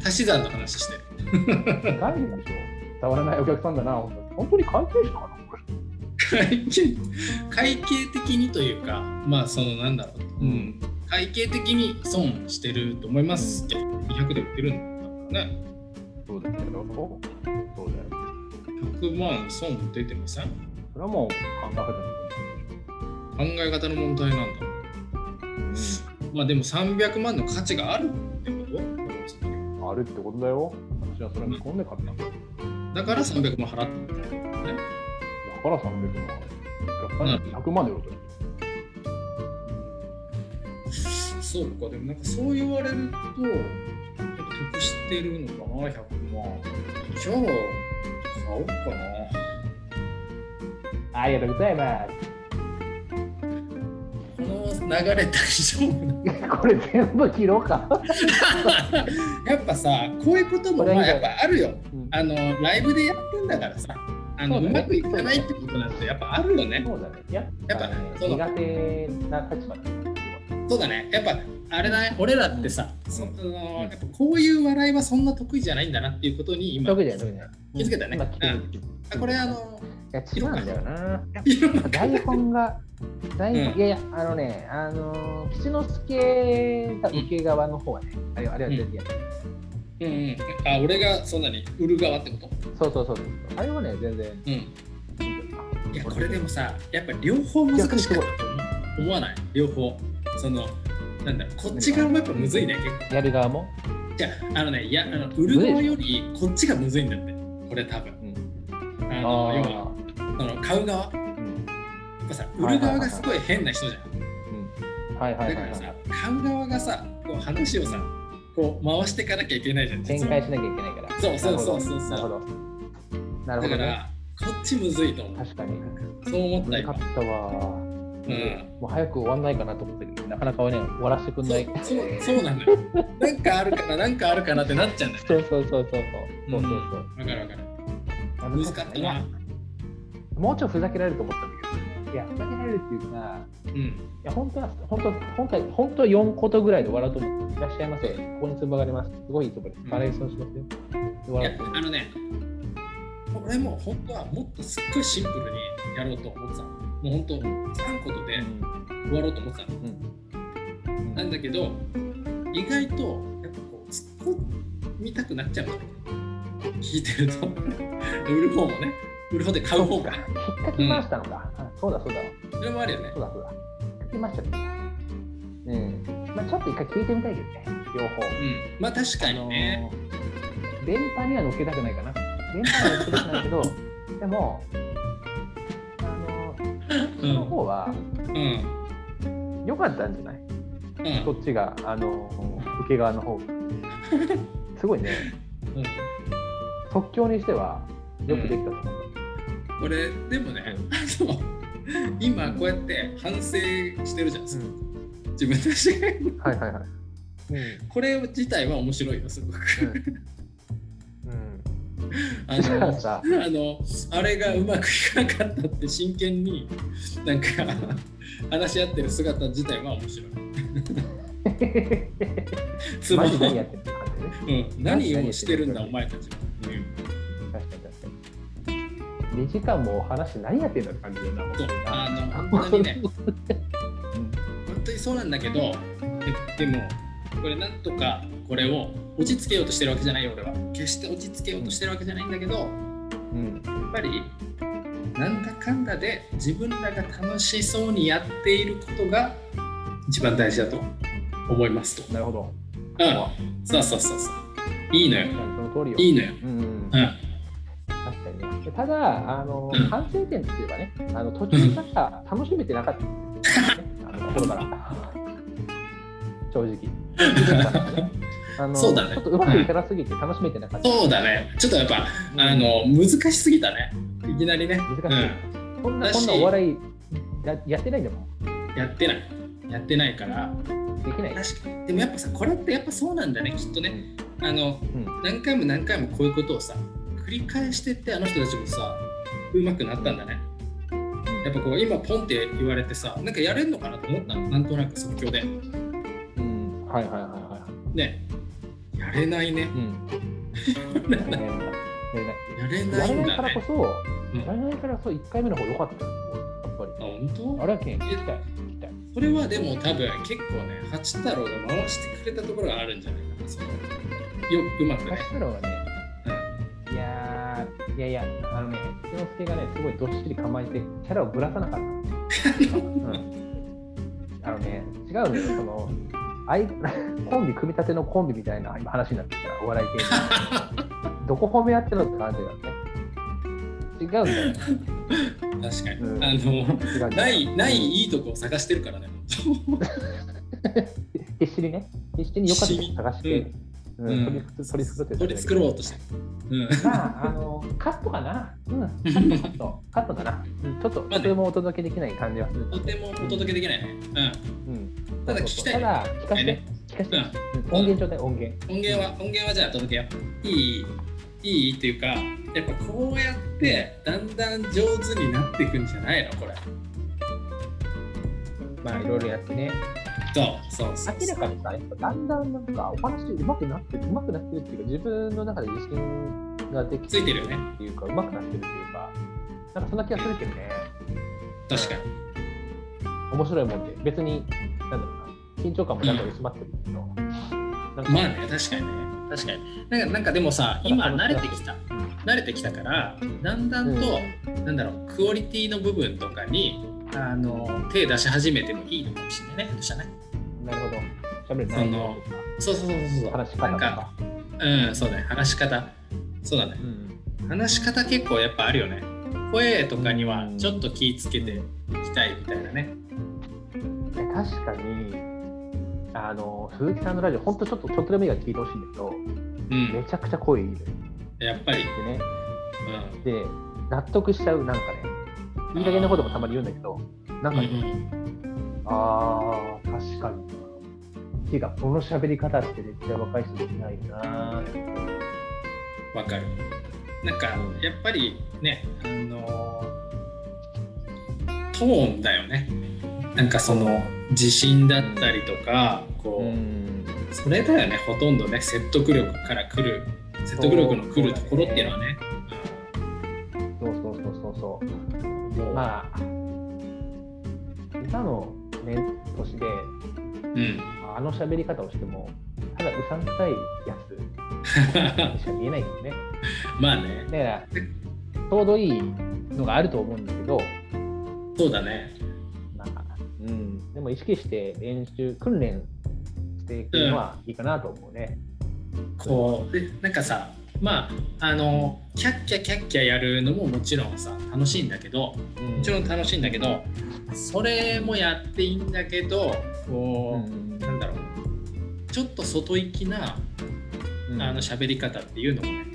足し算の話してる。外へでしょ。伝わらないお客さんだな、本当に会計士かな。会 計会計的にというか、まあそのなんだろう、うん、会計的に損してると思いますけど、200で売ってるんだからね。そうだよ。そうだよ。100万損出てません？考それはもう考え方え方の問題なんだ。う。まあでも300万の価値があるってこと？うん。あるってことだよ。私はそれ見込んで買ったんだ。から300万払ったんだよね。から300万。お客さんに100万で売ろうとそうか、でもなんかそう言われると、やっぱ得してるのかな、100万。じゃあ、買おうかな。ありがとうございます。この流れ大丈夫これ全部切ろうか。やっぱさ、こういうこともまあやっぱあるよ。うんあの、ライブでやってんだからさ、あのうまくいかないってことなんてやっぱあるよね。そうだね。やっやっぱぱね苦手な立場。そうだね。やっぱあれだね、俺らってさ、そのやっぱこういう笑いはそんな得意じゃないんだなっていうことに今得意だよ、得意だよ。気づけたね。これあの、いや、違うんだよな。台本が、台本、うん。いやいや、あのね、あのー、吉之助が受け側の方はね、あれあれは全然うんうん、あ俺がそんなに売る側ってこと？そうそうそう。あれはね、全然。うん。いや、これでもさ、やっぱ両方難しかったと思わない？両方。その、なんだこっち側もやっぱむずいね、結構。やる側も？じゃあ、あのね、いや、あの売る側よりこっちがむずいんだって、これ多分。うん。あの要はあその買う側？やっうん。ぱさ、売る側がすごい変な人じゃん。うん。はいはいだからさはいはい。、買う側がさ、こう話をさ、こう回していかなきゃいけないじゃん。展開しなきゃいけないから。そうそうそうそうそうなるほど。なるほどね。だから、こっちむずいと思う。確かに。そう思った今難か。ったわ。うんもう早く終わんないかなと思ったけど、なかなかね、終わらせてくんない。そうそうそうなんだよ。なんかあるかな、なんかあるかなってなっちゃうんだよね。そうそうそうそうそう。そうそうそう。わかるわかる。あ難かったな。もうちょいふざけられると思ったんだけど、いや、ふざけられるっていうか、うん。いや、本当は、本当は、本当は、本当は4ことぐらいで笑うと思って、いらっしゃいませ。ここに壺があります。すごいいい壺です。バレエ損しますよ。でいや笑うと、あのね、俺も本当はもっとすっごいシンプルにやろうと思ってたの。もう本当、3ことで終わろうと思ってたの。うん。なんだけど、意外と、やっぱこう、突っ込みたくなっちゃうの。聞いてると。売る方もね。売る方で買う方が。引っかき回したのか。あそうだそうだ。それもあるよねそう。だそうだ。引っかき回しちゃった。うん。まあちょっと一回聞いてみたいけどね、両方。うん。まあ確かにね。あのー電波には乗っけたくないかな。電波には乗っけたくないけど、でも、あのー、その方はうん。良かったんじゃない、うん。そっちが、あのー受け側の方が。すごいね、うん即興にしてはよくできたと思う。これでもね、あの今こうやって反省してるじゃないですか、自分たちがはいはいはい。うん。これ自体は面白いよすごく。うん。あのさ、あのあれがうまくいかなかったって真剣になんか話し合ってる姿自体は面白い。つまマジ何やってるって感じね。うん、何をしてるんだお前たちは、うん。2時間も話して何やってんだって感じだよな、あの本当にねうん本当にそうなんだけどででもこれなんとかこれを落ち着けようとしてるわけじゃないよ俺は決して落ち着けようとしてるわけじゃないんだけどうんやっぱりなんだかんだで自分らが楽しそうにやっていることが一番大事だと思いますと。なるほど。うん、そうそうそうそう。いいのよ。いいのよ。うん、うん。確かにね。でただ、あの、うん反省点としてはね、あの途中から楽しめてなかったんですよね、あの心から。正直。あのそうだねちょっとうまくいかなすぎて楽しめてなかった。そうだね。ちょっとやっぱ、あの、難しすぎたね。いきなりね。難しい。うん。こんなこんなお笑いややってないんだもん。やってない。やってないから。できない。でもやっぱさ、これってやっぱそうなんだね、きっとね。あの、うん何回も何回もこういうことをさ、繰り返してって、あの人たちもさ、うまくなったんだね。やっぱこう、今ポンって言われてさ、なんかやれんのかなと思ったの、なんとなく即興で。うん。はいはいはいはね。やれないね い。。うん。やれないやれなやれないだね。からこそ、うんやれないからこそ1回目の方が良かったよやっぱり。あ、本当？あれは県聞きた。それはでも多分結構ね、八太郎が回してくれたところがあるんじゃないかな。そのようまくねそ。したらはね、いやいや、あのね、一之輔がね、すごいどっしり構えて、キャラをぶらさなかった。うん、あのね、違うんだよ、その、あい コンビ組み立てのコンビみたいな今話になってきたら、お笑い系に。どこ褒め合ってるのって感じだよね。違うんだよ。うん、確かに。うんあの、ない、ないいいとこを探してるからね。必死にね、必死に良かったとこ探して、うんうん取り取り作って取り作ろうとしてる。うん。まあ、あの、カットかな。うん、カット、カット、だな。うんちょっと、まあねとてもお届けできない感じはする。とてもお届けできないね。うん。うん。ただ聞きたいただ、聞かせてね。聞かせて。音源ちょうだい、音源。音源は、音源はじゃあ届けよう。いいいいっていうか、やっぱこうやってだんだん上手になっていくんじゃないのこれ。まあ、いろいろやってね。そうそうそう明らかにさ、やっぱだんだんなんか、お話上手くなってる、上手くなってるっていうか、自分の中で自信ができついてるよね。っていうか、上手くなってるっていうか、なんかそんな気がするけどね。確かに。面白いもんで、別に、なんだろうな、緊張感もだんだん薄まってるけど、なんかまあね、確かにね。確かに。なんかなんかでもさ、今慣れてきた。慣れてきたから、だんだんと、なんだろう、クオリティの部分とかにあの手出し始めてもいいのかもしれないね。どうしたね。なるほど。喋る内容とか、そうそうそうそうそう。話し方となんか、か。うん、そうだね。話し方。そうだね。うん話し方結構やっぱあるよね。声とかにはちょっと気ぃつけていきたいみたいなね。確かに、あの、鈴木さんのラジオ、本当ちょっと、ちょっとでもいいから聞いてほしいんだけど、うんめ。ちゃくちゃ声いいのよやっぱり。でね。うで、納得しちゃう、なんかね、いい加減なこともたまに言うんだけど、なんん。かね、うんあー、確かに。ていうか、この喋り方ってめっちゃ若い人できないなってわかる。なんかやっぱりね、あのトーンだよね。なんかその自信だったりとか、こう、ん。それだよね、ほとんどね、説得力から来る、説得力の来るところっていうのはね。そうそうそうそうそう。まあ、今の年年で、うん。あの喋り方をしても、ただうさんくさいやつに しか見えないんですね。まあね、だから、ちょうどいいのがあると思うんだけど、そうだね。まあ、うん、でも意識して練習、訓練していくのはいいかなと思うね。こう、でなんかさ、まあ、あの、キャッキャキャッキャやるのももちろんさ、楽しいんだけど、ももちろん楽しいんだけど、それもやっていいんだけど、こう、なんちょっと外行きなうん。あの喋り方っていうのもね、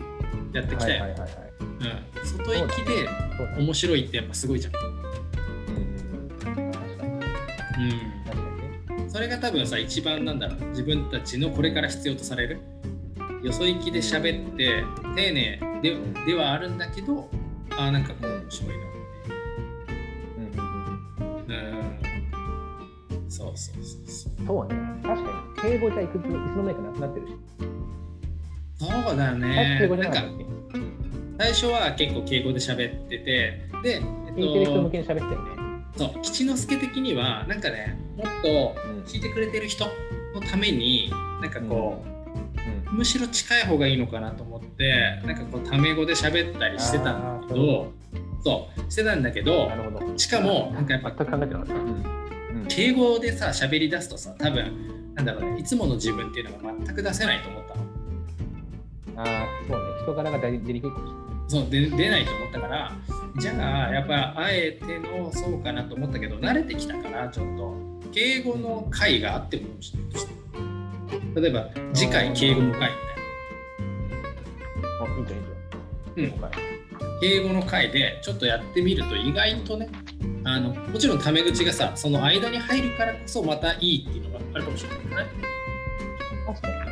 やってきたよ。はいはいはいはい。うん、外行きで面白いってやっぱすごいじゃん。うん。それが多分さ一番なんだろう。自分たちのこれから必要とされる。よそ行きで喋って丁寧でではあるんだけどあーなんかこう面白いなそうそうそうそうそうね。確かに。敬語じゃいくついつの間にかなくなってるし。そうだ最初ね敬語じゃなんか最初は結構敬語で喋っててで、え聞いてる人向っけに喋ったよね。と、そう吉之助的にはなんかねもっと聞いてくれてる人のためになんかこう、むしろ近い方がいいのかなと思ってなんかこうタメ語で喋ったりしてたんだけどそうしてたんだけどなるほど。しかもなんかやっぱ全く考えてなかった。うん敬語でさ喋り出すとさ多分なんだろうねいつもの自分っていうのが全く出せないと思ったの。ああ、そうね。人柄が出出にくいかもしそうで出ないと思ったからじゃあやっぱあえてのそうかなと思ったけど慣れてきたからちょっと敬語の回があっても例えば次回敬語の回みたいな。あ、いいんじゃん、いいんじゃん。うん。敬語の回でちょっとやってみると意外とねあのもちろんタメ口がさその間に入るからこそまたいいっていうのがあるかもしれないね。確かにね。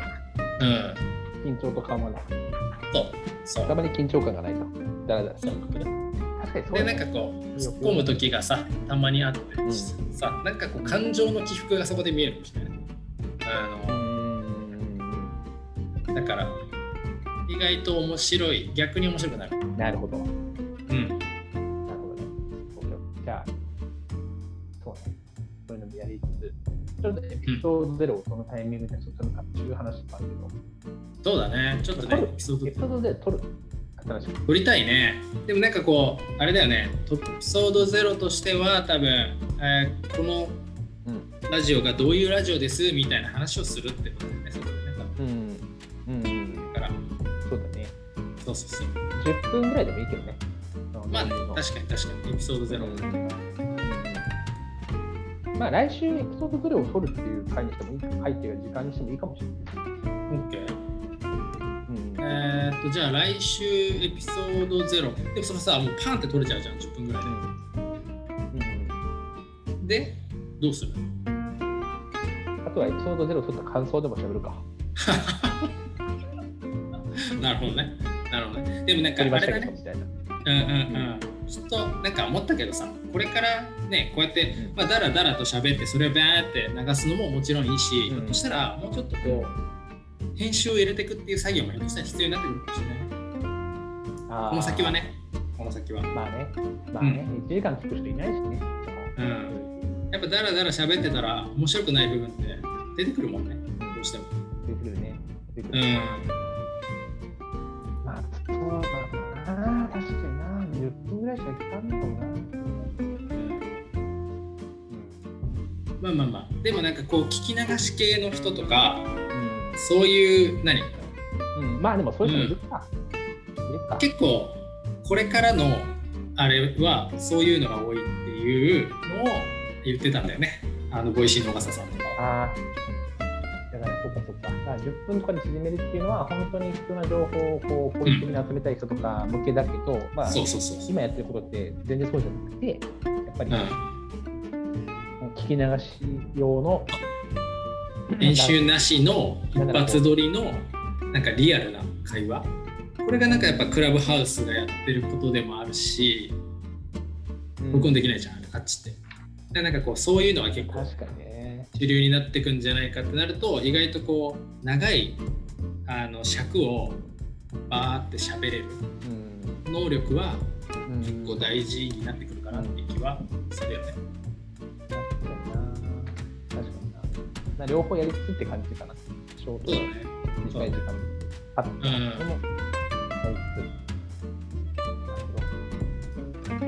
うん。緊張と緩和だ。そう。そうたまに緊張感がないと。だらだらすそうる。確かにそうでなんかこう突っ込む時がさたまにあって、んさなんかこう感情の起伏がそこで見えるかもしれない。あ。のだから意外と面白い逆に面白くなる。なるほど。ソードゼロをそのタイミングで進むかっていう話もあるけど、そうだね。ちょっとねエピソードで撮る？撮りたいね。でもなんかこう、あれだよね、トエピソードゼロとしては多分、えーこのうん。ラジオがどういうラジオですみたいな話をするってことだよね、そこでね。うん。うん。うん。だから、そうだね。そうそうそう。10分ぐらいでもいいけどね。まあね、か確かに確かに、エピソードゼロ。まあ来週エピソードゼロを撮るっていう回にしてもいいか、回っていう時間にしてもいいかもしれない。OK。とじゃあ来週エピソード0でもそれさもうパンって取れちゃうじゃん10分ぐらいで、うん。でどうする？あとはエピソード0取った感想でも喋るか。なるほどね。なるほどね。でもなんかあれだね。けどみたいな。うんうんうんきっとなんか思ったけどさこれからねこうやって、まあ、だらだらと喋ってそれをバーって流すのももちろんいいし、うん。ひょっとしたらもうちょっとこう編集を入れていくっていう作業もひょっとしたら必要になってくるかもしれない。この先は。ね。この先は。まあね、まあね、1時間聞く人いないしね。うん。やっぱだらだら喋ってたら面白くない部分って出てくるもんね。どうしても。出てくるね。出てくる。うん。まあ、らいしか聞かんのかもな。まあまあまあでもなんかこう聞き流し系の人とかうん。そういう何？うん。まあでもそういう人いるか。いるか。結構これからのあれはそういうのが多いっていうのを言ってたんだよねあの Voicy の緒方さんとかは。あそっかそっか。だから10分とかで縮めるっていうのは、本当に必要な情報をこう効率的に集めたい人とか向けだけど、まあ、そうそうそうそう。今やってることって全然そうじゃなくて、やっぱり、う聞き流し用のん、編集なしの一発撮りのなんかリアルな会話これがなんかやっぱクラブハウスがやってることでもあるし録音できないじゃんあれタッチって。でなんかこうそういうのは結構確かにね。主流になってくんじゃないかってなると意外とこう長いあの尺をバーって喋れるうん。能力はうん結構大事になってくるかなって気はするよね。確かにな。確かにな。な両方やりつつって感じかな。ショートね。短い時間。パッと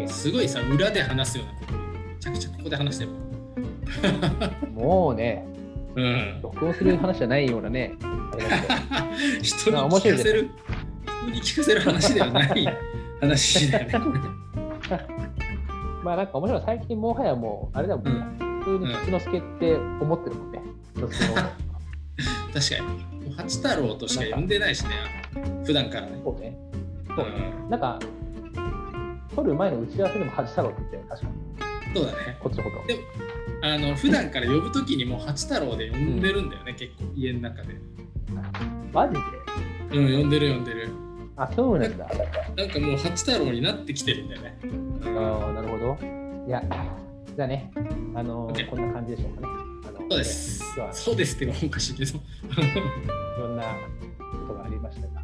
うんすごいさ裏で話すようなことめちゃくちゃここで話してる。もうね、うん。録音する話じゃないようなね、人に聞かせる人に聞かせる話ではない 話だよね。まあなんか面白い。最近もはやもう、あれだもんね、普通に吉之助って思ってるもんね。吉之助の確かに。八太郎としか呼んでないしね、普段からね。そうね。うそうね。ん、なんか、撮る前の打ち合わせでも八太郎って言ってたよ、確かに。そうだね。こっちのこと。でもあの普段から呼ぶときにもう八太郎で呼んでるんだよね、結構家の中で。マジで？うん、呼んでる呼んでる。あ、そうなんだ。なんかもう八太郎になってきてるんだよね。ああ、なるほど。いや、じゃあね、あの OK こんな感じでしょうかね。あのそうです今日は。そうですっておかしいけど。いろんなことがありましたが、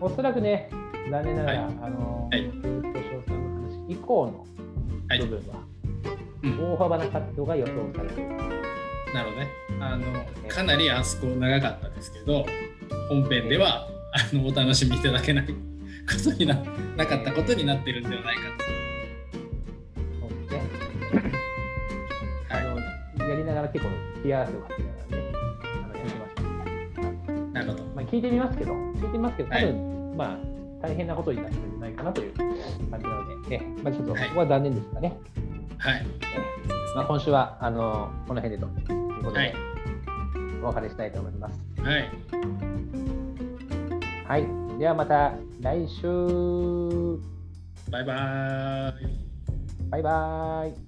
おそらくね、残念ながら、はいあの、はいずっと翔さんの話以降のはい部分は、うん大幅なカットが予想されている。なので、あのかなりあそこ長かったですけど、本編ではあのお楽しみいただけないことにななかったことになってるんではないか。と。は あのやりながら結構、ピアスをかけながらね、あのやってました。い、なるほど。まあ、聞いてみますけど、聞いてみますけど、多はい分、まあ、大変なことになるんじゃないかなという感じなので、ね、まあ、ちょっと、こはいこは残念ですがね、はい。まあ、今週は、あの、この辺でということで、はいお別れしたいと思います。はい。はい。ではまた来週。バイバーイ。バイバイ。